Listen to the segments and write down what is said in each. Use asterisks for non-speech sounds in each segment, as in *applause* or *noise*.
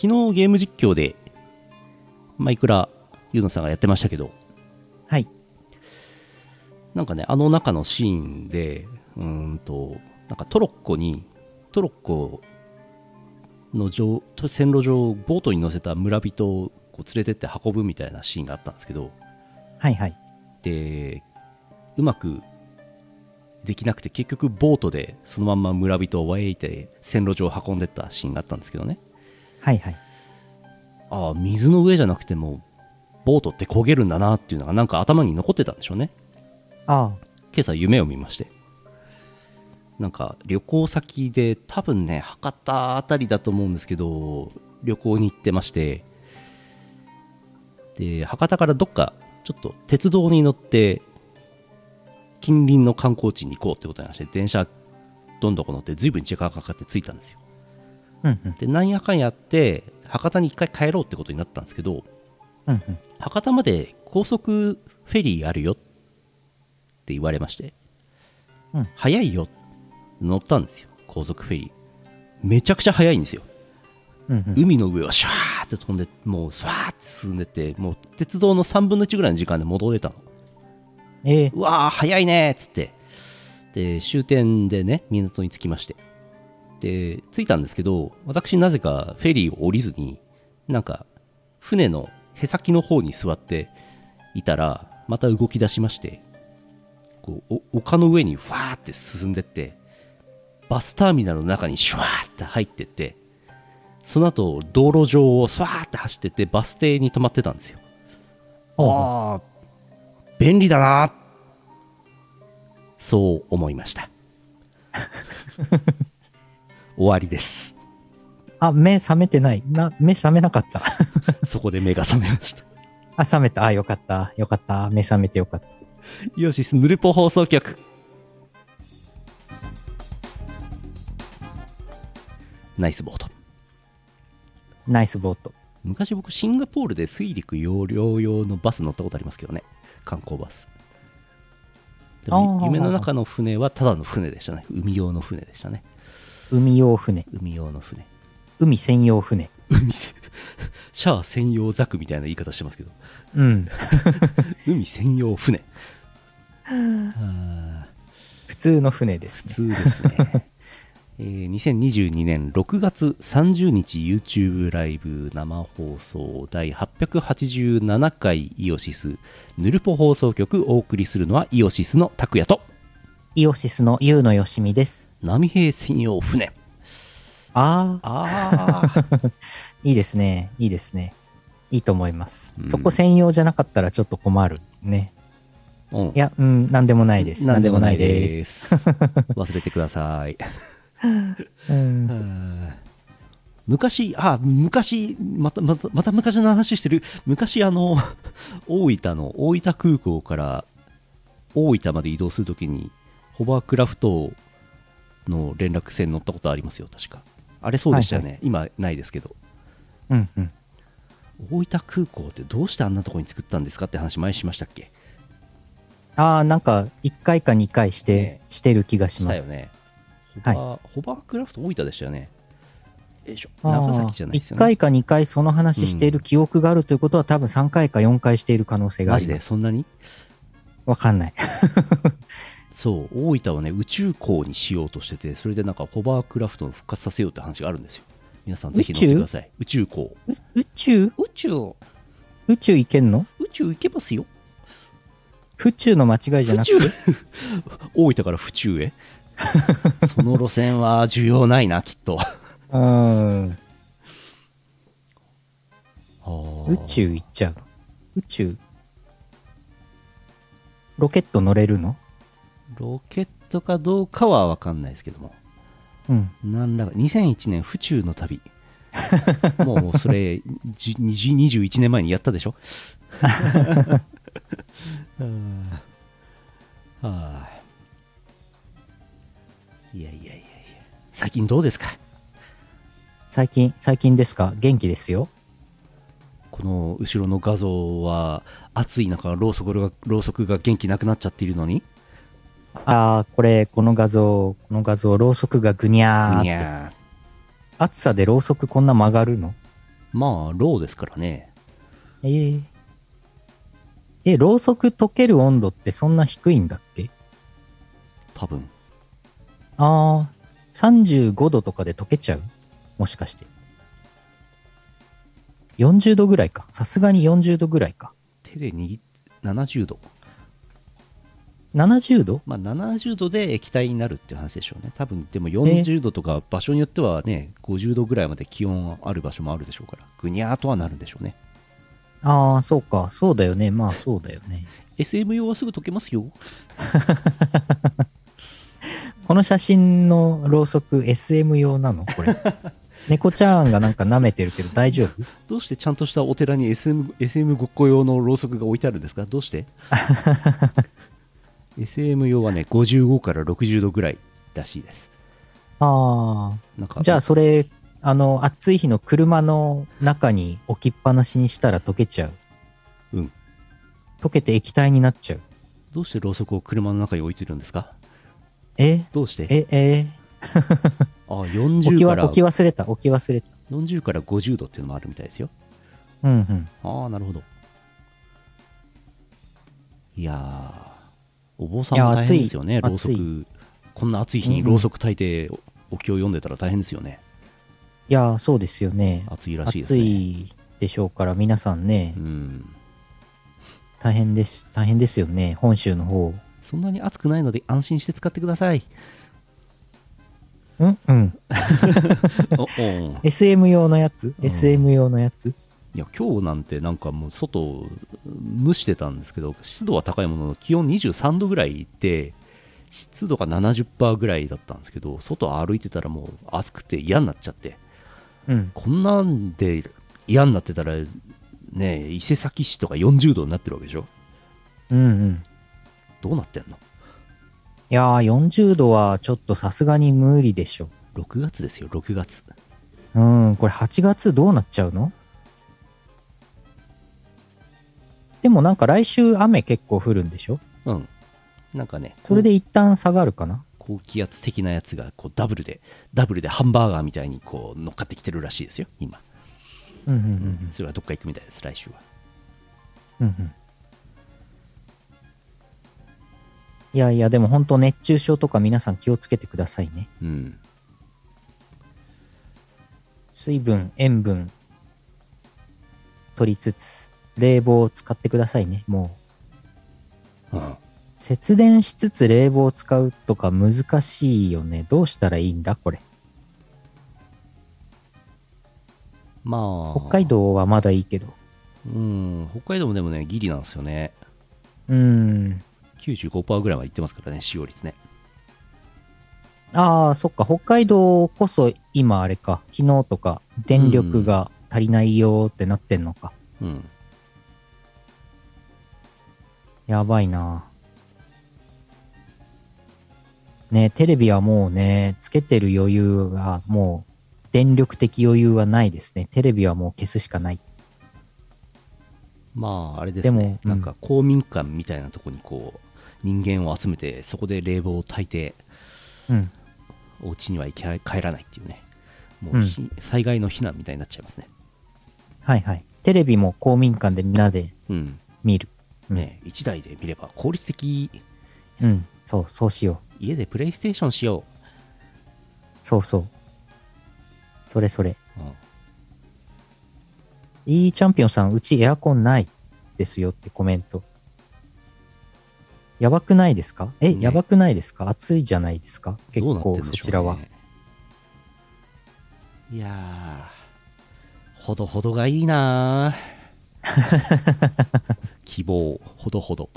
昨日ゲーム実況で、マイクラ、ユーノさんがやってましたけど、はい。なんかね、あの中のシーンで、うーんと、なんかトロッコに、トロッコの上線路上、ボートに乗せた村人をこう連れてって運ぶみたいなシーンがあったんですけど、はいはい。で、うまくできなくて、結局ボートでそのまんま村人をわえいて線路上を運んでったシーンがあったんですけどね、はいはい。ああ、水の上じゃなくても、ボートって焦げるんだなっていうのがなんか頭に残ってたんでしょうね。あ今朝夢を見ましてなんか旅行先で多分ね博多あたりだと思うんですけど旅行に行ってましてで博多からどっかちょっと鉄道に乗って近隣の観光地に行こうってことになりまして電車どんどん乗って随分時間がかかって着いたんですよあ。うんうん。でなんやかんやって博多に一回帰ろうってことになったんですけどうんうん。博多まで高速フェリーあるよって言われまして、うん。早いよ乗ったんですよ高速フェリー。めちゃくちゃ早いんですよ。うんうん。海の上をシュワーって飛んでもうスワーって進んでってもう鉄道の3分の1ぐらいの時間で戻れたの。ええ。うわー早いねーっつって。で終点でね港に着きましてで着いたんですけど私なぜかフェリーを降りずになんか船のへさきの方に座っていたらまた動き出しましてこうお丘の上にふわーって進んでってバスターミナルの中にシュワーって入ってってその後道路上をスワーって走ってってバス停に止まってたんですよ。ああ便利だなそう思いました *laughs* 終わりですあ、目覚めてない。な、目覚めなかった。*laughs* そこで目が覚めました *laughs* あ、覚めた。あ、よかった。よかった。目覚めてよかった。イオシスヌルポ放送局ナイスボートナイスボート。昔僕シンガポールで水陸容量用のバス乗ったことありますけどね観光バスでも夢の中の船はただの船でしたね海用の船でしたね海用船。海用の船海専用船。海せ *laughs* シャア専用ザクみたいな言い方してますけどうん。*laughs* 海専用船 *laughs* 普通の船です普ね。通ですね、えー2022年6月30日 YouTube ライブ生放送第887回イオシスヌルポ放送局お送りするのはイオシスの拓也とイオシスのユウのよしみです。波平専用船ああ、ああ *laughs* いいですね。いいですね。いいと思います。うんそこ専用じゃなかったらちょっと困るね。うんいや、うん、なんでもないです。なんでもないです。す *laughs* 忘れてください *laughs* うん。昔、あ、昔、また、また、また昔の話してる。昔、あの、大分の、大分空港から大分まで移動するときに、ホバークラフトの連絡船乗ったことありますよ、確か。あれそうでしたよね。今、ないですけど。うん、うん。大分空港ってどうしてあんなとこに作ったんですかって話前にしましたっけ？ああ、なんか、1回か2回して、ねしてる気がします。よね。ホバー、ホバークラフト大分でしたよね。よいしょ。長崎じゃないですよ1ね。回か2回その話している記憶があるということは、多分3回か4回している可能性があマジりま。で？すそんなに？わかんない。そう、大分はね、宇宙港にしようとしてて、それでなんかホバークラフトを復活させようって話があるんですよ。皆さんぜひ乗ってください。宇宙港。う宇宙？宇宙、宇宙行けんの？宇宙行けますよ。府中の間違いじゃなくて？*laughs* 大分から府中へ？*laughs* その路線は需要ないな、きっと。うーん。宇宇宙行っちゃうの宇宙？ロケット乗れるの？ロケットかどうかは分かんないですけども。うん。なんらか、2001年府中の旅。*laughs* もうそれ、じ20 21年前にやったでしょ？*laughs* うんはあいやいやいやいや最近どうですか？最近、最近ですか？元気ですよ。この後ろの画像は暑い中ろうそくがろうそくが元気なくなっちゃっているのに？ああ、これ、この画像、この画像、ろうそくがぐにゃーって。にゃ暑さでろうそくこんな曲がるの？まあローですからねえー、え、ろうそく溶ける温度ってそんな低いんだっけ？多分ああ、35度とかで溶けちゃう？もしかして。40度ぐらいか。さすがに40度ぐらいか。手で握っ70度70度？まあ70度で液体になるっていう話でしょうね多分でも40度とか場所によってはね50度ぐらいまで気温ある場所もあるでしょうからぐにゃーとはなるんでしょうねああ、そうか。そうだよね。まあそうだよね。SM 用はすぐ溶けますよ *laughs* この写真のろうそく SM 用なの？これ。*laughs* 猫ちゃんがなんか舐めてるけど大丈夫？どうしてちゃんとしたお寺に SM, SM ごっこ用のろうそくが置いてあるんですか？どうして？*laughs* SM 用はね55から60度ぐらいらしいですあなんかあ。じゃあそれ、あの、暑い日の車の中に置きっぱなしにしたら溶けちゃう？うん。溶けて液体になっちゃう？どうしてろうそくを車の中に置いてるんですか？え？どうして？え、え？*laughs* あ置き40からわ置き忘れた、置き忘れた。40から50度っていうのもあるみたいですようんうん。ああなるほどいやーお坊さんも大変ですよねいや暑い。ろうそく。こんな暑い日にうんうん。ろうそく炊いてお経を読んでたら大変ですよね、いやー、そうですよね。暑いらしいです暑ねいでしょうから、皆さんね。う、ん。大変です、大変ですよね。本州の方。そんなに暑くないので安心して使ってください。うんうん。*laughs* SM *laughs* 用のやつ？うん ?SM 用のやつ？いや今日なんてなんかもう外蒸してたんですけど湿度は高いものの気温23度ぐらいで湿度が70%ぐらいだったんですけど外歩いてたらもう暑くて嫌になっちゃってうん。こんなんで嫌になってたらね伊勢崎市とか40度になってるわけでしょ？うんうん。どうなってんの？いやー、40度はちょっとさすがに無理でしょ。6月ですよ6月うん、これ8月どうなっちゃうの？でもなんか来週雨結構降るんでしょ？うん。なんかねそれで一旦下がるかな？高気圧的なやつがこうダブルでダブルでハンバーガーみたいにこう乗っかってきてるらしいですよ今。うんうんうんそれはどっか行くみたいです来週は。うん。うんうん。いやいや、でも本当熱中症とか皆さん気をつけてくださいね。うん。水分、塩分、取りつつ、冷房を使ってくださいね。もう、うん節電しつつ冷房を使うとか難しいよね。どうしたらいいんだ？これ。まあ北海道はまだいいけど。うん北海道もでもねギリなんですよねうーん。95%ぐらいまでいってますからね使用率ねああ、そっか。北海道こそ今あれか。昨日とか電力が足りないよってなってんのか。うんやばいな。ねテレビはもうね、つけてる余裕がもう電力的余裕はないですね。テレビはもう消すしかない。まああれですねでもうんなんか公民館みたいなとこにこう人間を集めてそこで冷房を焚いてうん。お家には行け帰らないっていうねもうひ、災害の避難みたいになっちゃいますねはいはい。テレビも公民館でみんなでうん見る。うんね1台で見れば効率的うん。そう、そうしよ家でプレイステーションしよう。そうそう。それそれ。う、うんいいチャンピオンさん、うちエアコンないですよってコメント。やばくないですか？え、ねやばくないですか？暑いじゃないですか？結構そちらは。いやーほどほどがいいなー *laughs* 希望ほどほど。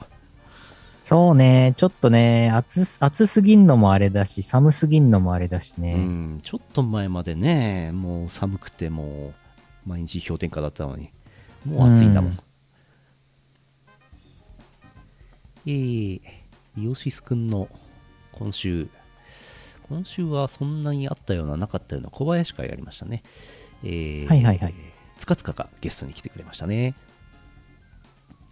そうね、ちょっとね、暑す、暑すぎんのもあれだし、寒すぎんのもあれだしうね。ん。ちょっと前までねもう寒くてもう毎日氷点下だったのにもう暑いんだもん、うん。えー、イオシスくんの今週今週はそんなにあったようななかったような小林会やりましたね。えー、はいはいはいつかつかがゲストに来てくれましたね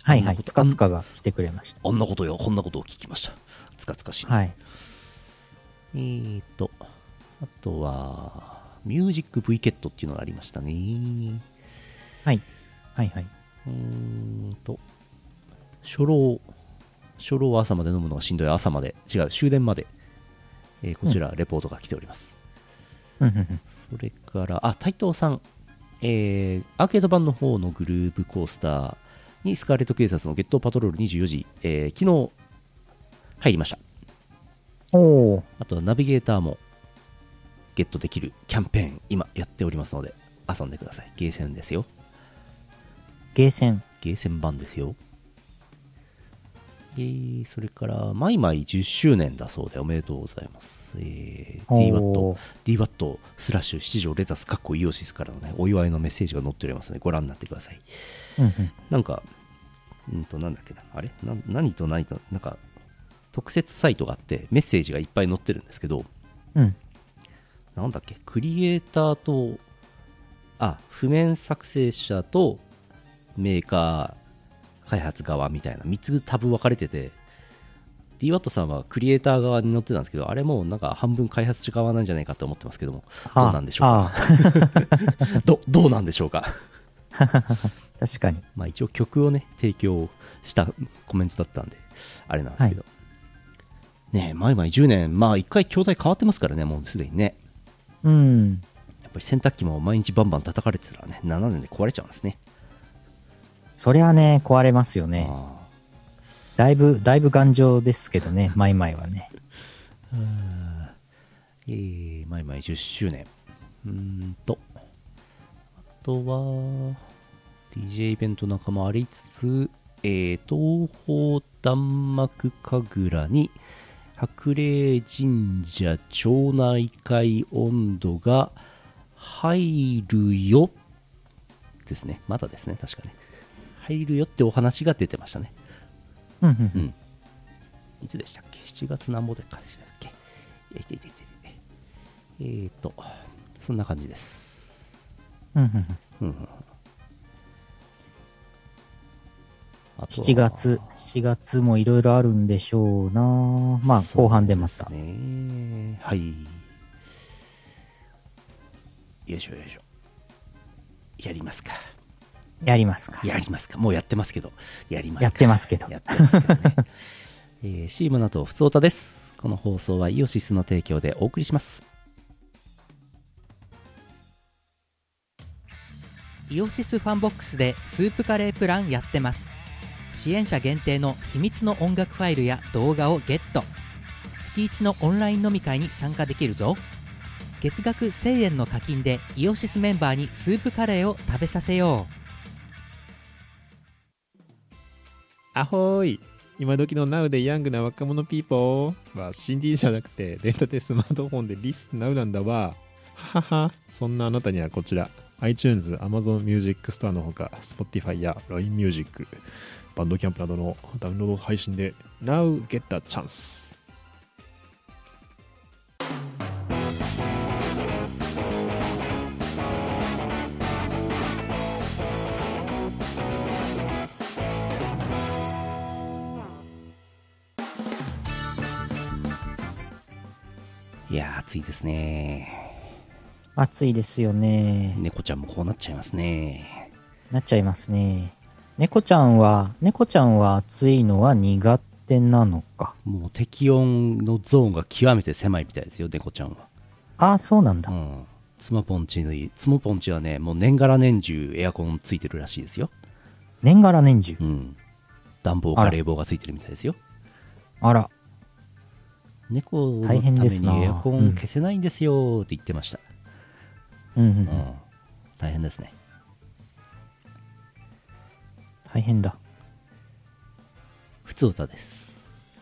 はいはい。つかつかが来てくれました。あんなことよこんなことを聞きましたつかつかしにはい。えーと、あとは、ミュージック V ケットっていうのがありましたね。はい。はいはい。うーんと、初老、初老は朝まで飲むのがしんどい朝まで、違う、終電まで、えーこちら、レポートが来ております。うんそれから、あ、台東さん、えーアーケード版の方のグルーブコースターにスカーレット警察のゲットパトロール24時、えー昨日入りました。おー、あとはナビゲーターもゲットできるキャンペーン、今やっておりますので、遊んでください。ゲーセンですよ。ゲーセン。ゲーセン版ですよ。えーそれから、マイマイ10周年だそうでおめでとうございます。えー、DWAT スラッシュ七条レタスカッコイオシスからのね、お祝いのメッセージが載っておりますので、ご覧になってください。うんうん。なんか、うんと、なんだっけな、あれ？な何と何と、なんか、特設サイトがあって、メッセージがいっぱい載ってるんですけど、うん。なんだっけ、クリエイターと、あ、譜面作成者とメーカー開発側みたいな3つタブ分かれてて、DWAT さんはクリエイター側に載ってたんですけど、あれもうなんか半分開発者側なんじゃないかと思ってますけども、どうなんでしょうか？あ *laughs* どどうなんでしょうか？ー確かに。まあ一応曲をね、提供したコメントだったんで、あれなんですけど。ねえ、前々10年、まあ一回筐体変わってますからね、もうすでにね。うん。やっぱり洗濯機も毎日バンバン叩かれてたらね、7年で壊れちゃうんですね。そりゃね、壊れますよね。あだいぶ、だいぶ頑丈ですけどね、*laughs* マイマイはね。あえー、前々10周年。うーんと、あとは、DJ イベント仲間ありつつ、えー、東方弾幕神楽に、白霊神社町内会温度が入るよですね。まだですね、確かね。入るよってお話が出てましたね。うんうんうん。うん。いつでしたっけ ?7 月なんぼでかでしたっけ？いていていていてえーと、そんな感じです。うんうんうんうんうんうんあとは7月、7月もいろいろあるんでしょうなまあ、後半でまたね。はい。よいしょよいしょ。やりますか。やりますか。やりますか。もうやってますけど、やりますか。やってますけど。やってますけどね。*laughs* えー、CM の後、ふつおたです。この放送はイオシスの提供でお送りします。イオシスファンボックスでスープカレープランやってます支援者限定の秘密の音楽ファイルや動画をゲット月1のオンライン飲み会に参加できるぞ月額1000円の課金でイオシスメンバーにスープカレーを食べさせようアホーイ。今時の Now でヤングな若者ピーポー。は CD じゃなくてデータでスマートフォンでリス Now なんだわ。ははは。そんなあなたにはこちら。iTunes、Amazon Music Store のほか Spotify や LINE Music バンドキャンプなどのダウンロード配信で Now get the chance いやー、暑いですね。暑いですよね。猫ちゃんもこうなっちゃいますね。なっちゃいますね。猫ちゃんは、猫ちゃんは暑いのは苦手なのか？もう適温のゾーンが極めて狭いみたいですよ、猫ちゃんは。ああ、そうなんだ。うん。つまぽんちのいつまぽんちはね、もう年がら年中エアコンついてるらしいですよ。年がら年中？うん。暖房あから冷房がついてるみたいですよ。あら、猫のためにエアコン消せないんですよって言ってました。うんうんううんん。大変ですね。大変だ。ふつおたです。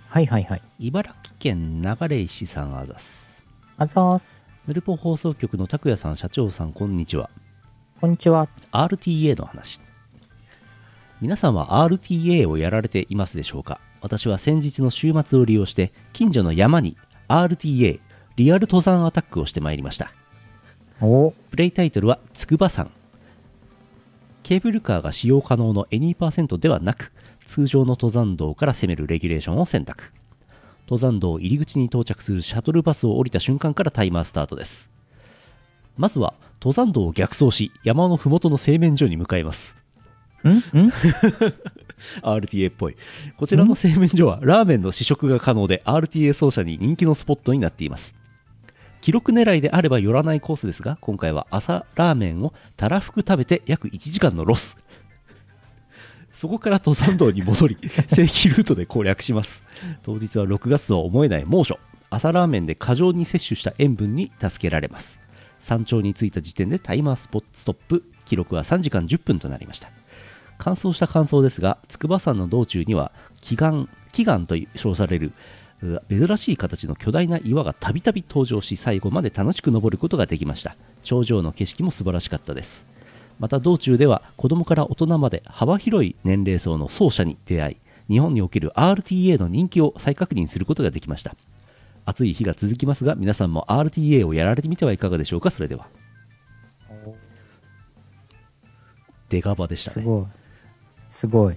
はいはいはい。茨城県流石さんあざす。あざーす。ヌルポ放送局の拓也さん、社長さん、こんにちは。こんにちは。RTA の話。皆さんは RTA をやられていますでしょうか？私は先日の週末を利用して近所の山に RTA リアル登山アタックをしてまいりました。お。プレイタイトルは筑波山。ケーブルカーが使用可能のエニーパーセントではなく通常の登山道から攻めるレギュレーションを選択。登山道入り口に到着するシャトルバスを降りた瞬間からタイマースタートです。まずは登山道を逆走し山の麓の製麺所に向かいます。ん？ん？*laughs* RTA っぽい。こちらの製麺所はラーメンの試食が可能で RTA 奏者に人気のスポットになっています。記録狙いであれば寄らないコースですが今回は朝ラーメンをたらふく食べて約1時間のロス。そこから登山道に戻り *laughs* 正規ルートで攻略します。当日は6月とは思えない猛暑。朝ラーメンで過剰に摂取した塩分に助けられます。山頂に着いた時点でタイマースポストップ。記録は3時間10分となりました乾燥した感想ですが筑波山の道中には奇岩奇岩と称されるう珍しい形の巨大な岩がたびたび登場し最後まで楽しく登ることができました。頂上の景色も素晴らしかったです。また道中では子供から大人まで幅広い年齢層の奏者に出会い日本における RTA の人気を再確認することができました。暑い日が続きますが皆さんも RTA をやられてみてはいかがでしょうか？それでは。デガバでしたねすごい。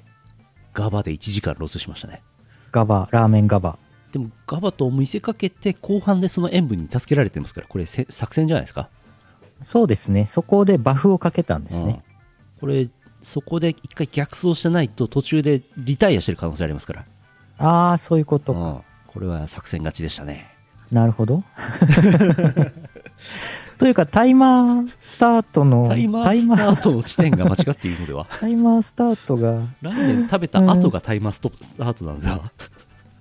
ガバで1時間ロスしましたねガバ、ラーメンガバ。でもガバと見せかけて後半でその塩分に助けられてますからこれせ作戦じゃないですか？そうですね。そこでバフをかけたんですね。うんこれそこで一回逆走してないと途中でリタイアしてる可能性ありますからああ、そういうことか。うんこれは作戦勝ちでしたねなるほど。*laughs* というか、タイマースタートの、タイマースタートの地点が間違っているのでは？*laughs* タイマースタートが、ラーメン食べた後がタイマースタートなんですよ。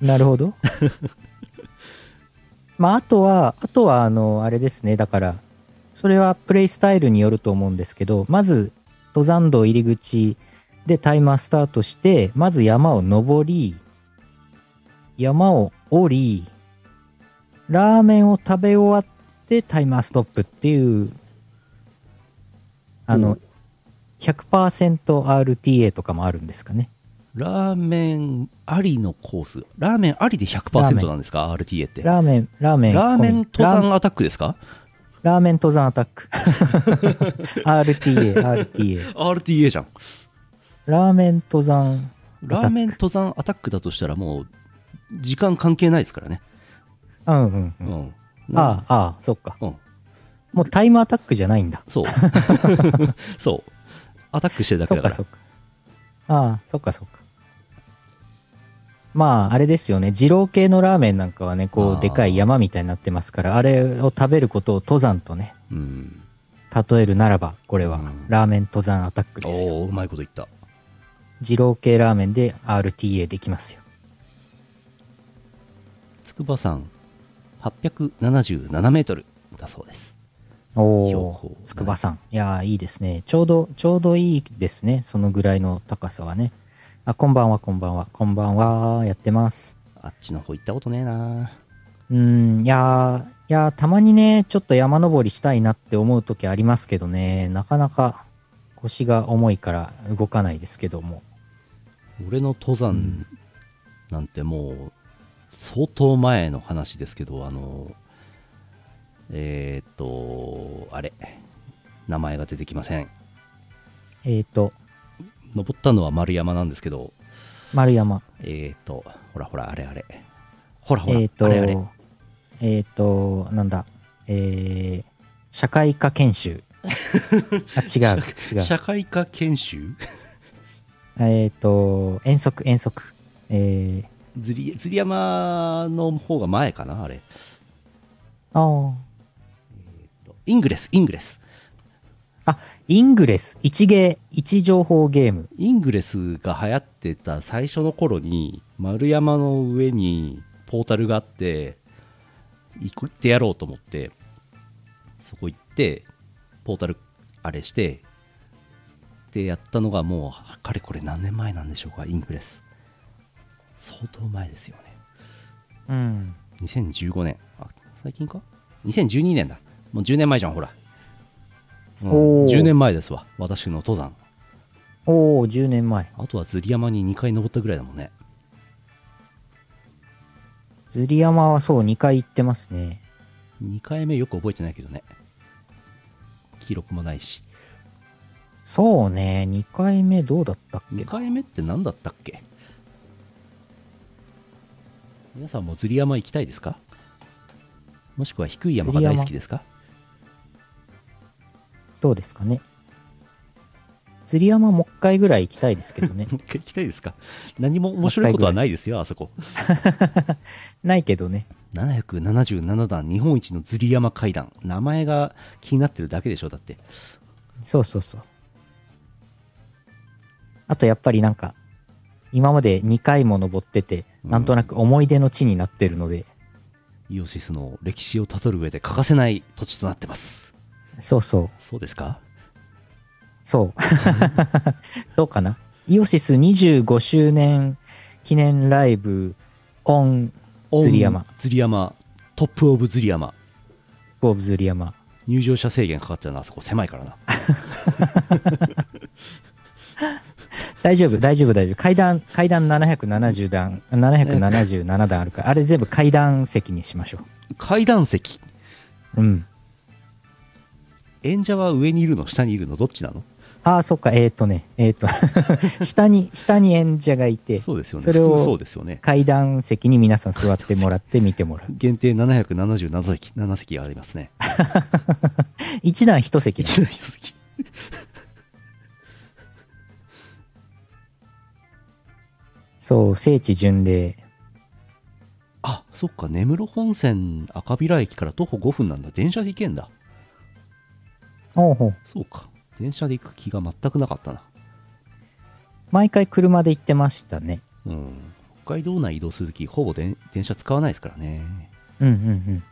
なるほど。*laughs* まあ、あとは、あとは、あの、あれですね。だから、それはプレイスタイルによると思うんですけど、まず、登山道入り口でタイマースタートして、まず山を登り、山を降り、ラーメンを食べ終わってタイマーストップっていう、あの、100%RTA とかもあるんですかね。ラーメンありのコースラーメンありでラーメン100%なんですか？RTA ってラーメン、ラーメン。ラーメン登山アタックですか？ラーメン登山アタック。*laughs* RTA、RTA。RTA じゃんラーメン登山。ラーメン登山アタックだとしたらもう時間関係ないですからねうんうんう。うんんああ、ああ、そっか。うんもうタイムアタックじゃないんだ。そう *laughs* そうアタックしてるだけだからそっかそっか。ああ、そっかそっか。まあ、あれですよね。二郎系のラーメンなんかはね、こう、でかい山みたいになってますから、あれを食べることを登山とね、うん例えるならば、これはうん、ラーメン登山アタックですよ。おおうまいこと言った二郎系ラーメンで RTA できますよ。筑波山877メートルだそうですおお、筑波山。いやー、いいですね。ちょうど、ちょうどいいですね。そのぐらいの高さはね。あ、こんばんは、こんばんは。こんばんは。やってます。あっちの方行ったことねえなうーん、いやー、いやーたまにね、ちょっと山登りしたいなって思う時ありますけどね、なかなか腰が重いから動かないですけども。俺の登山なんてもう相当前の話ですけどあのえーっとあれ名前が出てきませんえっ、ー、と、登ったのは丸山なんですけど丸山。えーっとほらほらあれあれほらほら、えっ、ー、と、あれあれえっ、ー、と、なんだ、えー、社会科研修。*laughs* あ、違う、違う。社会科研修？*laughs* えっ、ー、と、遠足、遠足。えー、ずりずり山の方が前かなあれ。あーイングレスイングレス。あ、イングレス、一芸、一情報ゲーム。イングレスが流行ってた最初の頃に丸山の上にポータルがあって行ってやろうと思ってそこ行ってポータルあれしてでやったのがもうかれこれ何年前なんでしょうかイングレス相当前ですよね。うん。2015年。あ最近か？2012年だ。もう10年前じゃんほら、うん。おー。10年前ですわ。私の登山。おー、10年前。あとは釣り山に2回登ったぐらいだもんね。釣り山はそう、2回行ってますね。2回目よく覚えてないけどね。記録もないし。そうね、2回目どうだったっけ2回目って何だったっけ？皆さんも釣り山行きたいですか？もしくは低い山が大好きですか？どうですかね？釣り山もう一回ぐらい行きたいですけどね。*laughs* もう一回行きたいですか？何も面白いことはないですよ、*laughs* あそこ。ないけどね。777段日本一の釣り山階段。名前が気になってるだけでしょ、だって。そうそうそう。あとやっぱりなんか、今まで2回も登ってて、うんなんとなく思い出の地になってるので、イオシスの歴史をたどる上で欠かせない土地となってます。そうそう、そうですか？そう。*laughs* どうかな？イオシス25周年記念ライブオン釣り山。釣り山。トップオブ釣り山。オブ釣り山。入場者制限かかっちゃうな、あそこ狭いからな。*laughs* 大丈夫、大丈夫、大丈夫。階段、階段770段、777段あるから、あれ全部階段席にしましょ階段席？う。うん。演者は上にいるの下にいるのどっちなの？ああ、そっか、えっ、ー、とね、えっ、と、*laughs* 下に、下に演者がいて、そうですよね。それをそうですよね。階段席に皆さん座ってもらって見てもらう。限定777席 ,7 席ありますね。*laughs* 一段一席だ一台一席。そう、聖地巡礼。あ、そっか、根室本線赤平駅から徒歩5分なんだ。電車で行けんだ。ほうほう。そうか。電車で行く気が全くなかったな。毎回車で行ってましたね。うん。北海道内移動するとき、ほぼ電電車使わないですからね。うんうんうん。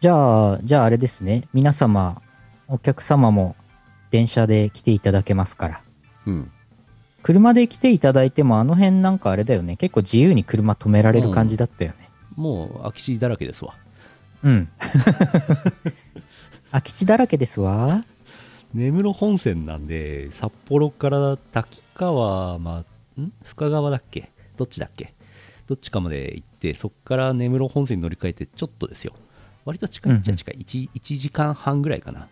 じゃあ、じゃああれですね。皆様、お客様も電車で来ていただけますから。うん。車で来ていただいても、あの辺なんかあれだよね。結構自由に車止められる感じだったよね。もう空き地だらけですわ。うん。*laughs* 空き地だらけですわ。根室本線なんで、札幌から滝川、まあ、ん？深川だっけ？どっちだっけ？どっちかまで行って、そこから根室本線に乗り換えてちょっとですよ。割と近いっちゃ近い。1, 1時間半ぐらいかな。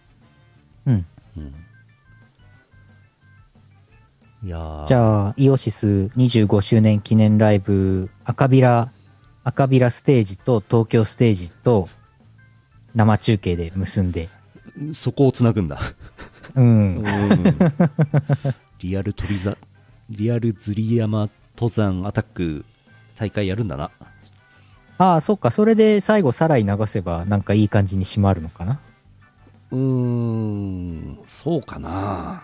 うん。うん。いやーじゃあ、イオシス25周年記念ライブ、赤ビラ、赤ビラステージと東京ステージと生中継で結んで、そこをつなぐんだ。うん。*laughs* リアル鳥座、リアル釣り山登山アタック大会やるんだな。ああ、そっか。それで最後、さらに流せば、なんかいい感じに締まるのかな。うーん、そうかな。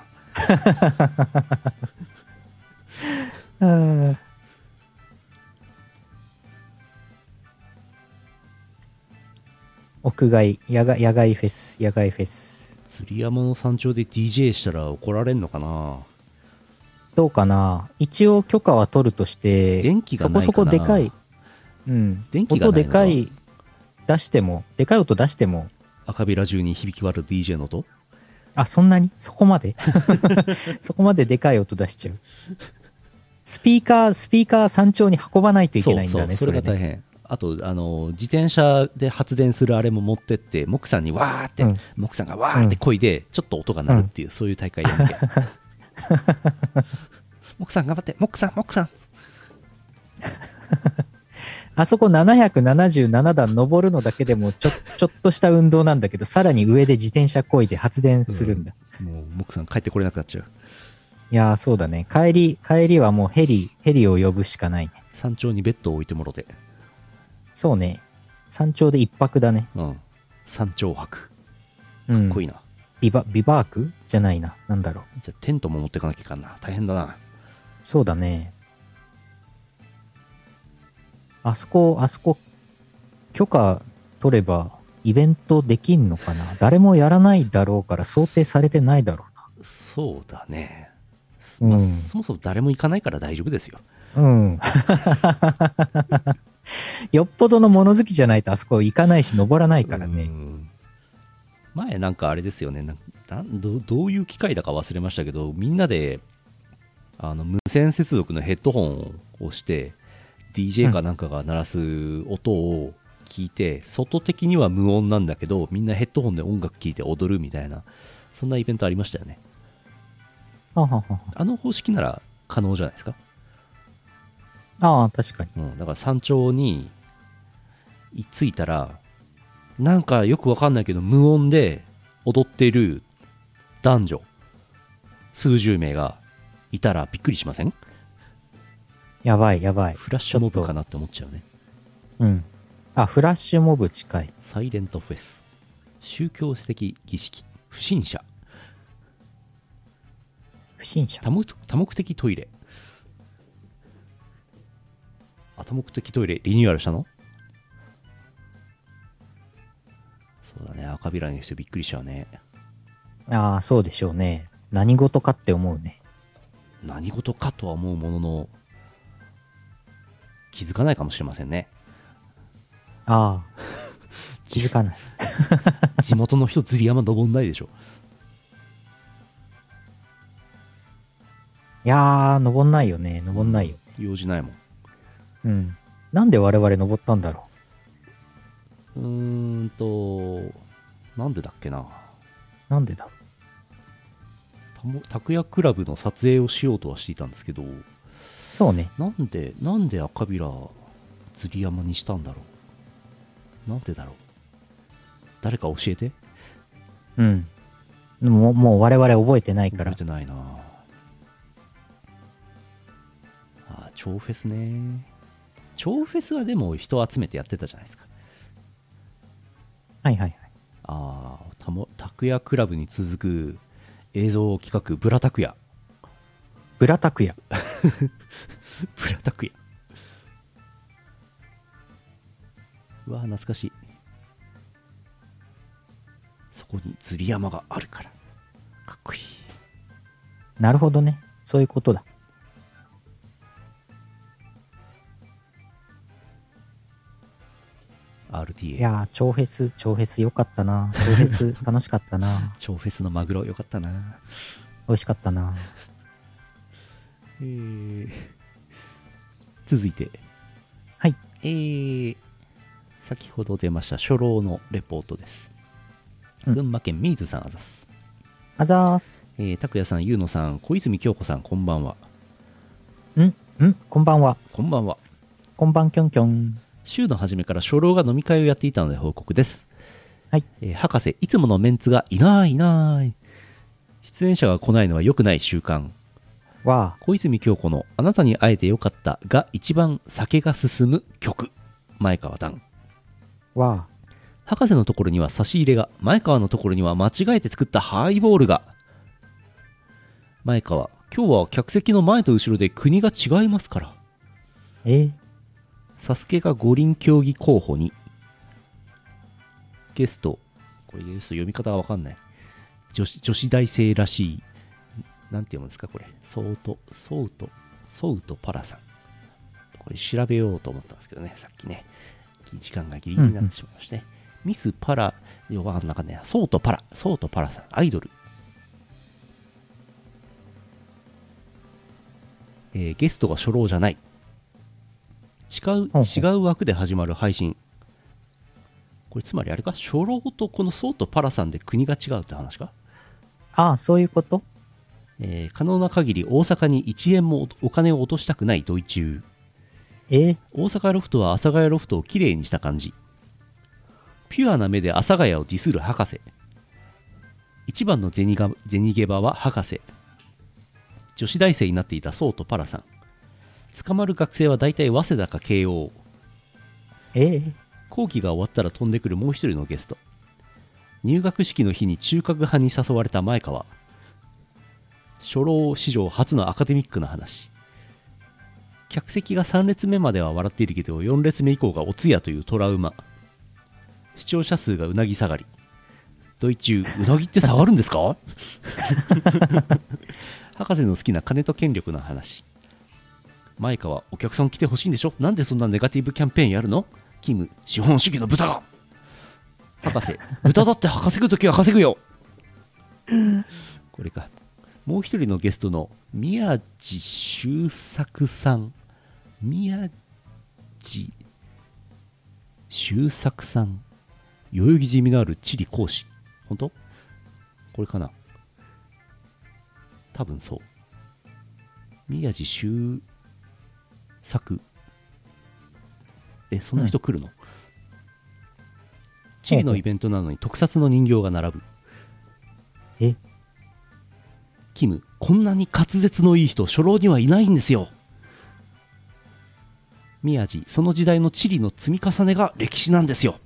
うん。屋外、野外、野外フェス、野外フェス。釣り山の山頂で DJ したら怒られんのかな？どうかな？一応許可は取るとして、電気がないそこそこでかい。うん。電気が音でかい、出しても、でかい音出しても、赤びら中に響き渡る DJ の音？あ、そんなに？そこまで？*laughs* そこまででかい音出しちゃう。スピーカー、スピーカー山頂に運ばないといけないんだね、それが大ね。変。あと、あの、自転車で発電するあれも持ってって、木さんにわーって、うん木さんがわーって漕いで、ちょっと音が鳴るっていう、そういう大会やんなきゃ。*laughs* 木さん頑張って、木さん、木さん。あそこ777段登るのだけでもちょ、*laughs* ちょっとした運動なんだけど、さらに上で自転車こいで発電するんだ。もう、木さん帰ってこれなくなっちゃう。いやー、そうだね。帰り、帰りはもうヘリ、ヘリを呼ぶしかないね。山頂にベッドを置いてもろて。そうね。山頂で一泊だね。うん。山頂泊。うん。かっこいいな。ビバ、ビバーク？じゃないな。なんだろう。じゃあ、テントも持ってかなきゃいかんな。大変だな。そうだね。あそこ、あそこ、許可取ればイベントできんのかな？誰もやらないだろうから想定されてないだろそうだね。うんまあそもそも誰も行かないから大丈夫ですよ。うな。うん。*laughs* よっぽどの物好きじゃないとあそこ行かないし登らないからうね。ん前なんかあれですよねなんなんどどういう機械だか忘れましたけどみんなであの無線接続のヘッドホンをして DJ かなんかが鳴らす音を聞いて、外的には無音なんだけどみんなヘッドホンで音楽聴いて踊るみたいなそんなイベントありましたよね。ははは。あの方式なら可能じゃないですか、ああ、確かに。うん、だから山頂に着いたらなんかよくわかんないけど無音で踊ってる男女数十名がいたらびっくりしません？やばいやばい。フラッシュモブかなって思っちゃうねうん。あ、フラッシュモブ近い。サイレントフェス宗教的儀式不審者不審者？多。目多目的トイレあ多目的トイレリニューアルしたの？そうだね赤びらにしてびっくりしちゃうねああ、そうでしょうね。何事かって思うね。何事かとは思うものの気づかないかもしれませんねああ。*laughs* 気づかない。*laughs* 地元の人釣り山登んないでしょいやー、登んないよね。登んないよ。用事ないもんうん。なんで我々登ったんだろうーんとなんでだっけなう。なんでだ？拓也クラブの撮影をしようとはしていたんですけどそうね。なんでなんで赤びら釣り山にしたんだろう？なんでだろう？誰か教えて？うん。でももう我々覚えてないから覚え。てないなあ超フェスね超フェスはでも人を集めてやってたじゃないですかはいはいはい。ああたも拓也クラブに続く映像企画ブラ拓也ブラタクヤ。*laughs* ブラ拓也うわ懐かしいそこに釣り山があるからかっこいいなるほどね。そういうことだ。RTA いやー、超フェス、超フェスよかったな。超フェス楽しかったな。*laughs* 超フェスのマグロよかったな美味しかったな。えー続いてはいえー先ほど出ました初老のレポートです、うん群馬県ミーズさんあざすあざーす。えー拓也さんゆうのさん小泉京子さんこんばんはん？ん？こんばんは。こんばんはこんばんきょんきょん。週の初めから初老が飲み会をやっていたので報告です。はい。えー博士、いつものメンツがいないいない。出演者が来ないのは良くない習慣。わ小泉京子のあなたに会えてよかったが一番酒が進む曲。前川段。ー、わ博士のところには差し入れが、前川のところには間違えて作ったハイボールが。前川、今日は客席の前と後ろで国が違いますから。ー。え？サスケが五輪競技候補にゲストこれゲスト読み方がわかんない女子女子大生らしいなんて読むんですかこれ？ソウト。ソウト。ソウトパラさんこれ調べようと思ったんですけどねさっきね。時間がギリギリになってしまいましたね、ミスパラいやわかんなかったね。ソウトパラ。ソウトパラさんアイドル。えーゲストが初老じゃない。違う違う枠で始まる配信。これつまりあれか？初老とこのソウとパラさんで国が違うって話か、ああ、そういうこと？えー可能な限り大阪に1円もお金を落としたくないドイ中。え？ー、大阪ロフトは阿佐ヶ谷ロフトをきれいにした感じ。ピュアな目で阿佐ヶ谷をディスる博士。一番の銭が銭ゲバは博士。女子大生になっていたソウとパラさん。捕まる学生は大体早稲田か慶応。え？ー、後期が終わったら飛んでくるもう一人のゲスト。入学式の日に中核派に誘われた前川初老史上初のアカデミックな話。客席が3列目までは笑っているけど4列目以降がお通夜というトラウマ。視聴者数がうなぎ下がり。ドイ中うなぎって下がるんですか？*laughs* 博士の好きな金と権力の話。前川お客さん来てほしいんでしょ？なんでそんなネガティブキャンペーンやるの？キム資本主義の豚が。博士豚だって稼ぐときは稼ぐよ。*laughs* これかもう一人のゲストの宮地周作さん。宮地周作さん。代々木地味のある地理講師。本当？これかな？多分そう。宮地周作。えそんな人来るの、地理のイベントなのに特撮の人形が並ぶ。え？キムこんなに滑舌のいい人初老にはいないんですよ。宮地その時代の地理の積み重ねが歴史なんですよ。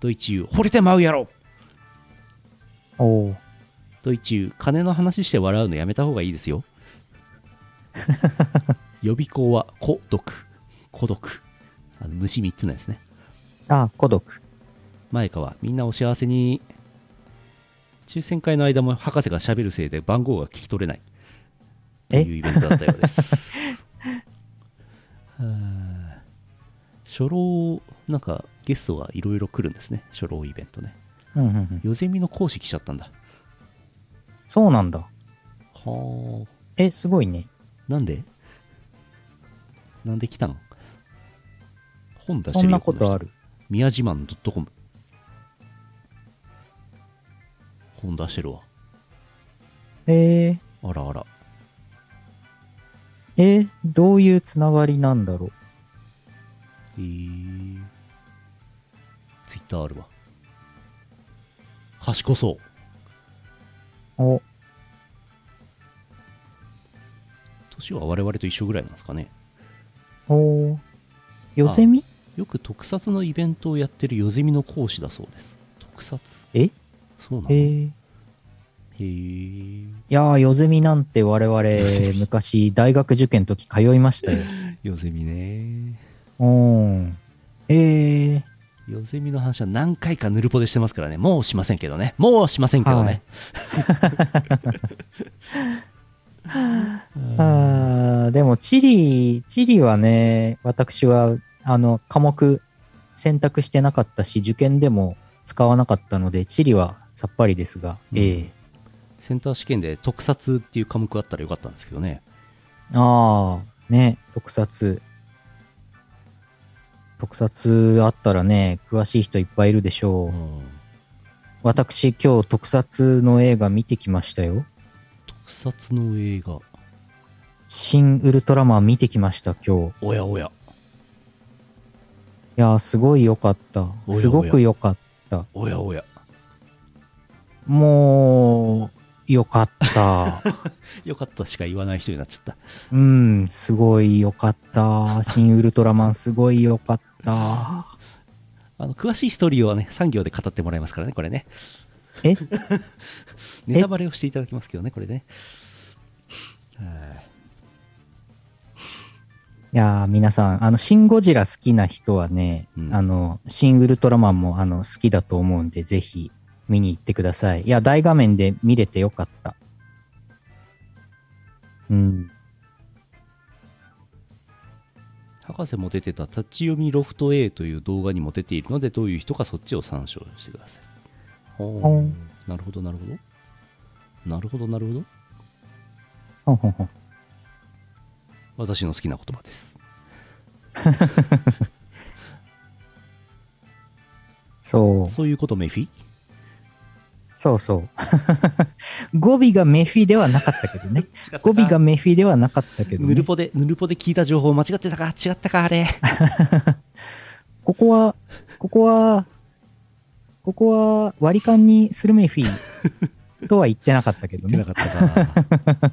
ドイチュー惚れてまうやろ。おお。ドイチュー金の話して笑うのやめた方がいいですよ。*laughs* 予備校は孤独。孤独。あの虫3つのやつね。あ、孤独。前川みんなお幸せに抽選会の間も博士がしゃべるせいで番号が聞き取れない。とえいうイベントだったようです。は *laughs* あ初老なんかゲストがいろいろ来るんですね。初老イベントね。うんうんうん。ヨゼミの講師来ちゃったんだ。そうなんだ。はあ。え、すごいね。なんで？なんで来たの？本出してそんるよなことある。宮自慢 .com 本出してるわえー、あらあら。えーどういうつながりなんだろう？えー、ツイッターあるわ。賢そう。お、年は我々と一緒ぐらいなんですかね。おー。ヨゼミ？よく特撮のイベントをやってるヨゼミの講師だそうです。特撮。え？そうなの？えへー、えいやー、ヨゼミなんて我々 *laughs* 昔大学受験の時通いましたよ。ヨゼミね。うん。えー、ヨゼミの話は何回かヌルポでしてますからね。もうしませんけどね。もうしませんけどね、*laughs* あーでも地理、地理はね、私は、あの、科目選択してなかったし、受験でも使わなかったので、地理はさっぱりですが、うんええセンター試験で特撮っていう科目あったらよかったんですけどねああ、ね、特撮。特撮あったらね、詳しい人いっぱいいるでしょう。うん私、今日特撮の映画見てきましたよ。特撮の映画新ウルトラマン見てきました、今日。おやおやいやー、すごい良かった。すごく良かった。おやおやもう、良かった。*laughs* よかったしか言わない人になっちゃった。うん、すごい良かった。新ウルトラマン、すごい良かった。あの詳しいストーリーはね3行で語ってもらいますからねこれね。え？*laughs* ネタバレをしていただきますけどねこれね。はいやー、皆さん、あの、シン・ゴジラ好きな人はね、うん。あの、シン・ウルトラマンも、あの、好きだと思うんで、ぜひ、見に行ってください。いや、大画面で見れてよかった。うん。博士も出てた立ち読みロフト A という動画にも出ているのでどういう人かそっちを参照してくださいほなるほどなるほどなるほどなるほどほんほんほん。私の好きな言葉です *laughs* そう。そういうことメフィ？そうそう。*laughs* 語尾がメフィではなかったけどね。語尾がメフィではなかったけど、ね。ヌルポでヌルポで聞いた情報間違ってたか？違ったかあれ？*laughs* ここは、ここは、ここは割り勘にするメフィとは言ってなかったけどね言ってな。かったか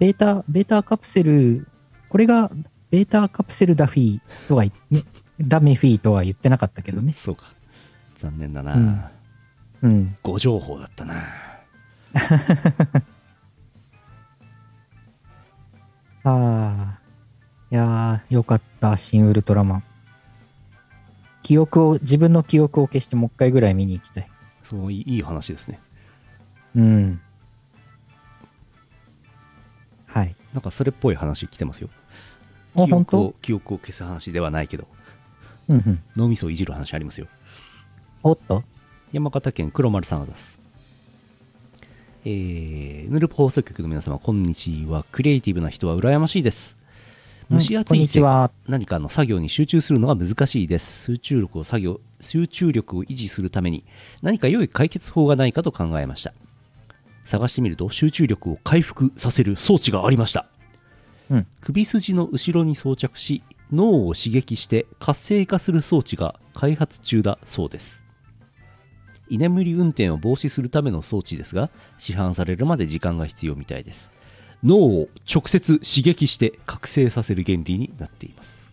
ベータ、ベータカプセル、これがベータカプセルダフィーとは言っ、ね、ダメフィーとは言ってなかったけどね。そうか残念だな、うんうん。誤情報だったな *laughs* ああ。いやー、よかった、新ウルトラマン。記憶を、自分の記憶を消してもう一回ぐらい見に行きたい。そういい話ですねうん。はい。なんかそれっぽい話来てますよ記憶を当記憶を消す話ではないけどうんうん。脳みそをいじる話ありますよおっと？山形県黒丸さんあざす。えー、ヌルポ放送局の皆様こんにちは。クリエイティブな人は羨ましいです。蒸し暑いせは。何かの作業に集中するのが難しいです。集中力を作業集中力を維持するために何か良い解決法がないかと考えました。探してみると集中力を回復させる装置がありました、うん。首筋の後ろに装着し脳を刺激して活性化する装置が開発中だそうです居眠り運転を防止するための装置ですが市販されるまで時間が必要みたいです。脳を直接刺激して覚醒させる原理になっています。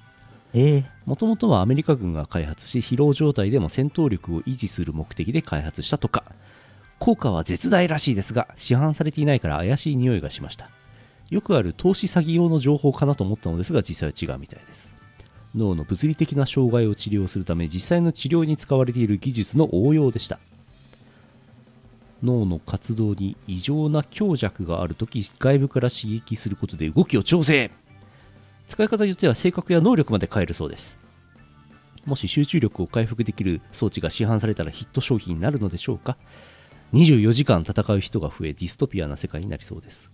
ええ。もともとはアメリカ軍が開発し疲労状態でも戦闘力を維持する目的で開発したとか。効果は絶大らしいですが市販されていないから怪しい匂いがしました。よくある投資詐欺用の情報かなと思ったのですが実際は違うみたいです脳の物理的な障害を治療するため実際の治療に使われている技術の応用でした。脳の活動に異常な強弱があるとき外部から刺激することで動きを調整。使い方によっては性格や能力まで変えるそうです。もし集中力を回復できる装置が市販されたらヒット商品になるのでしょうか。24時間戦う人が増えディストピアな世界になりそうです。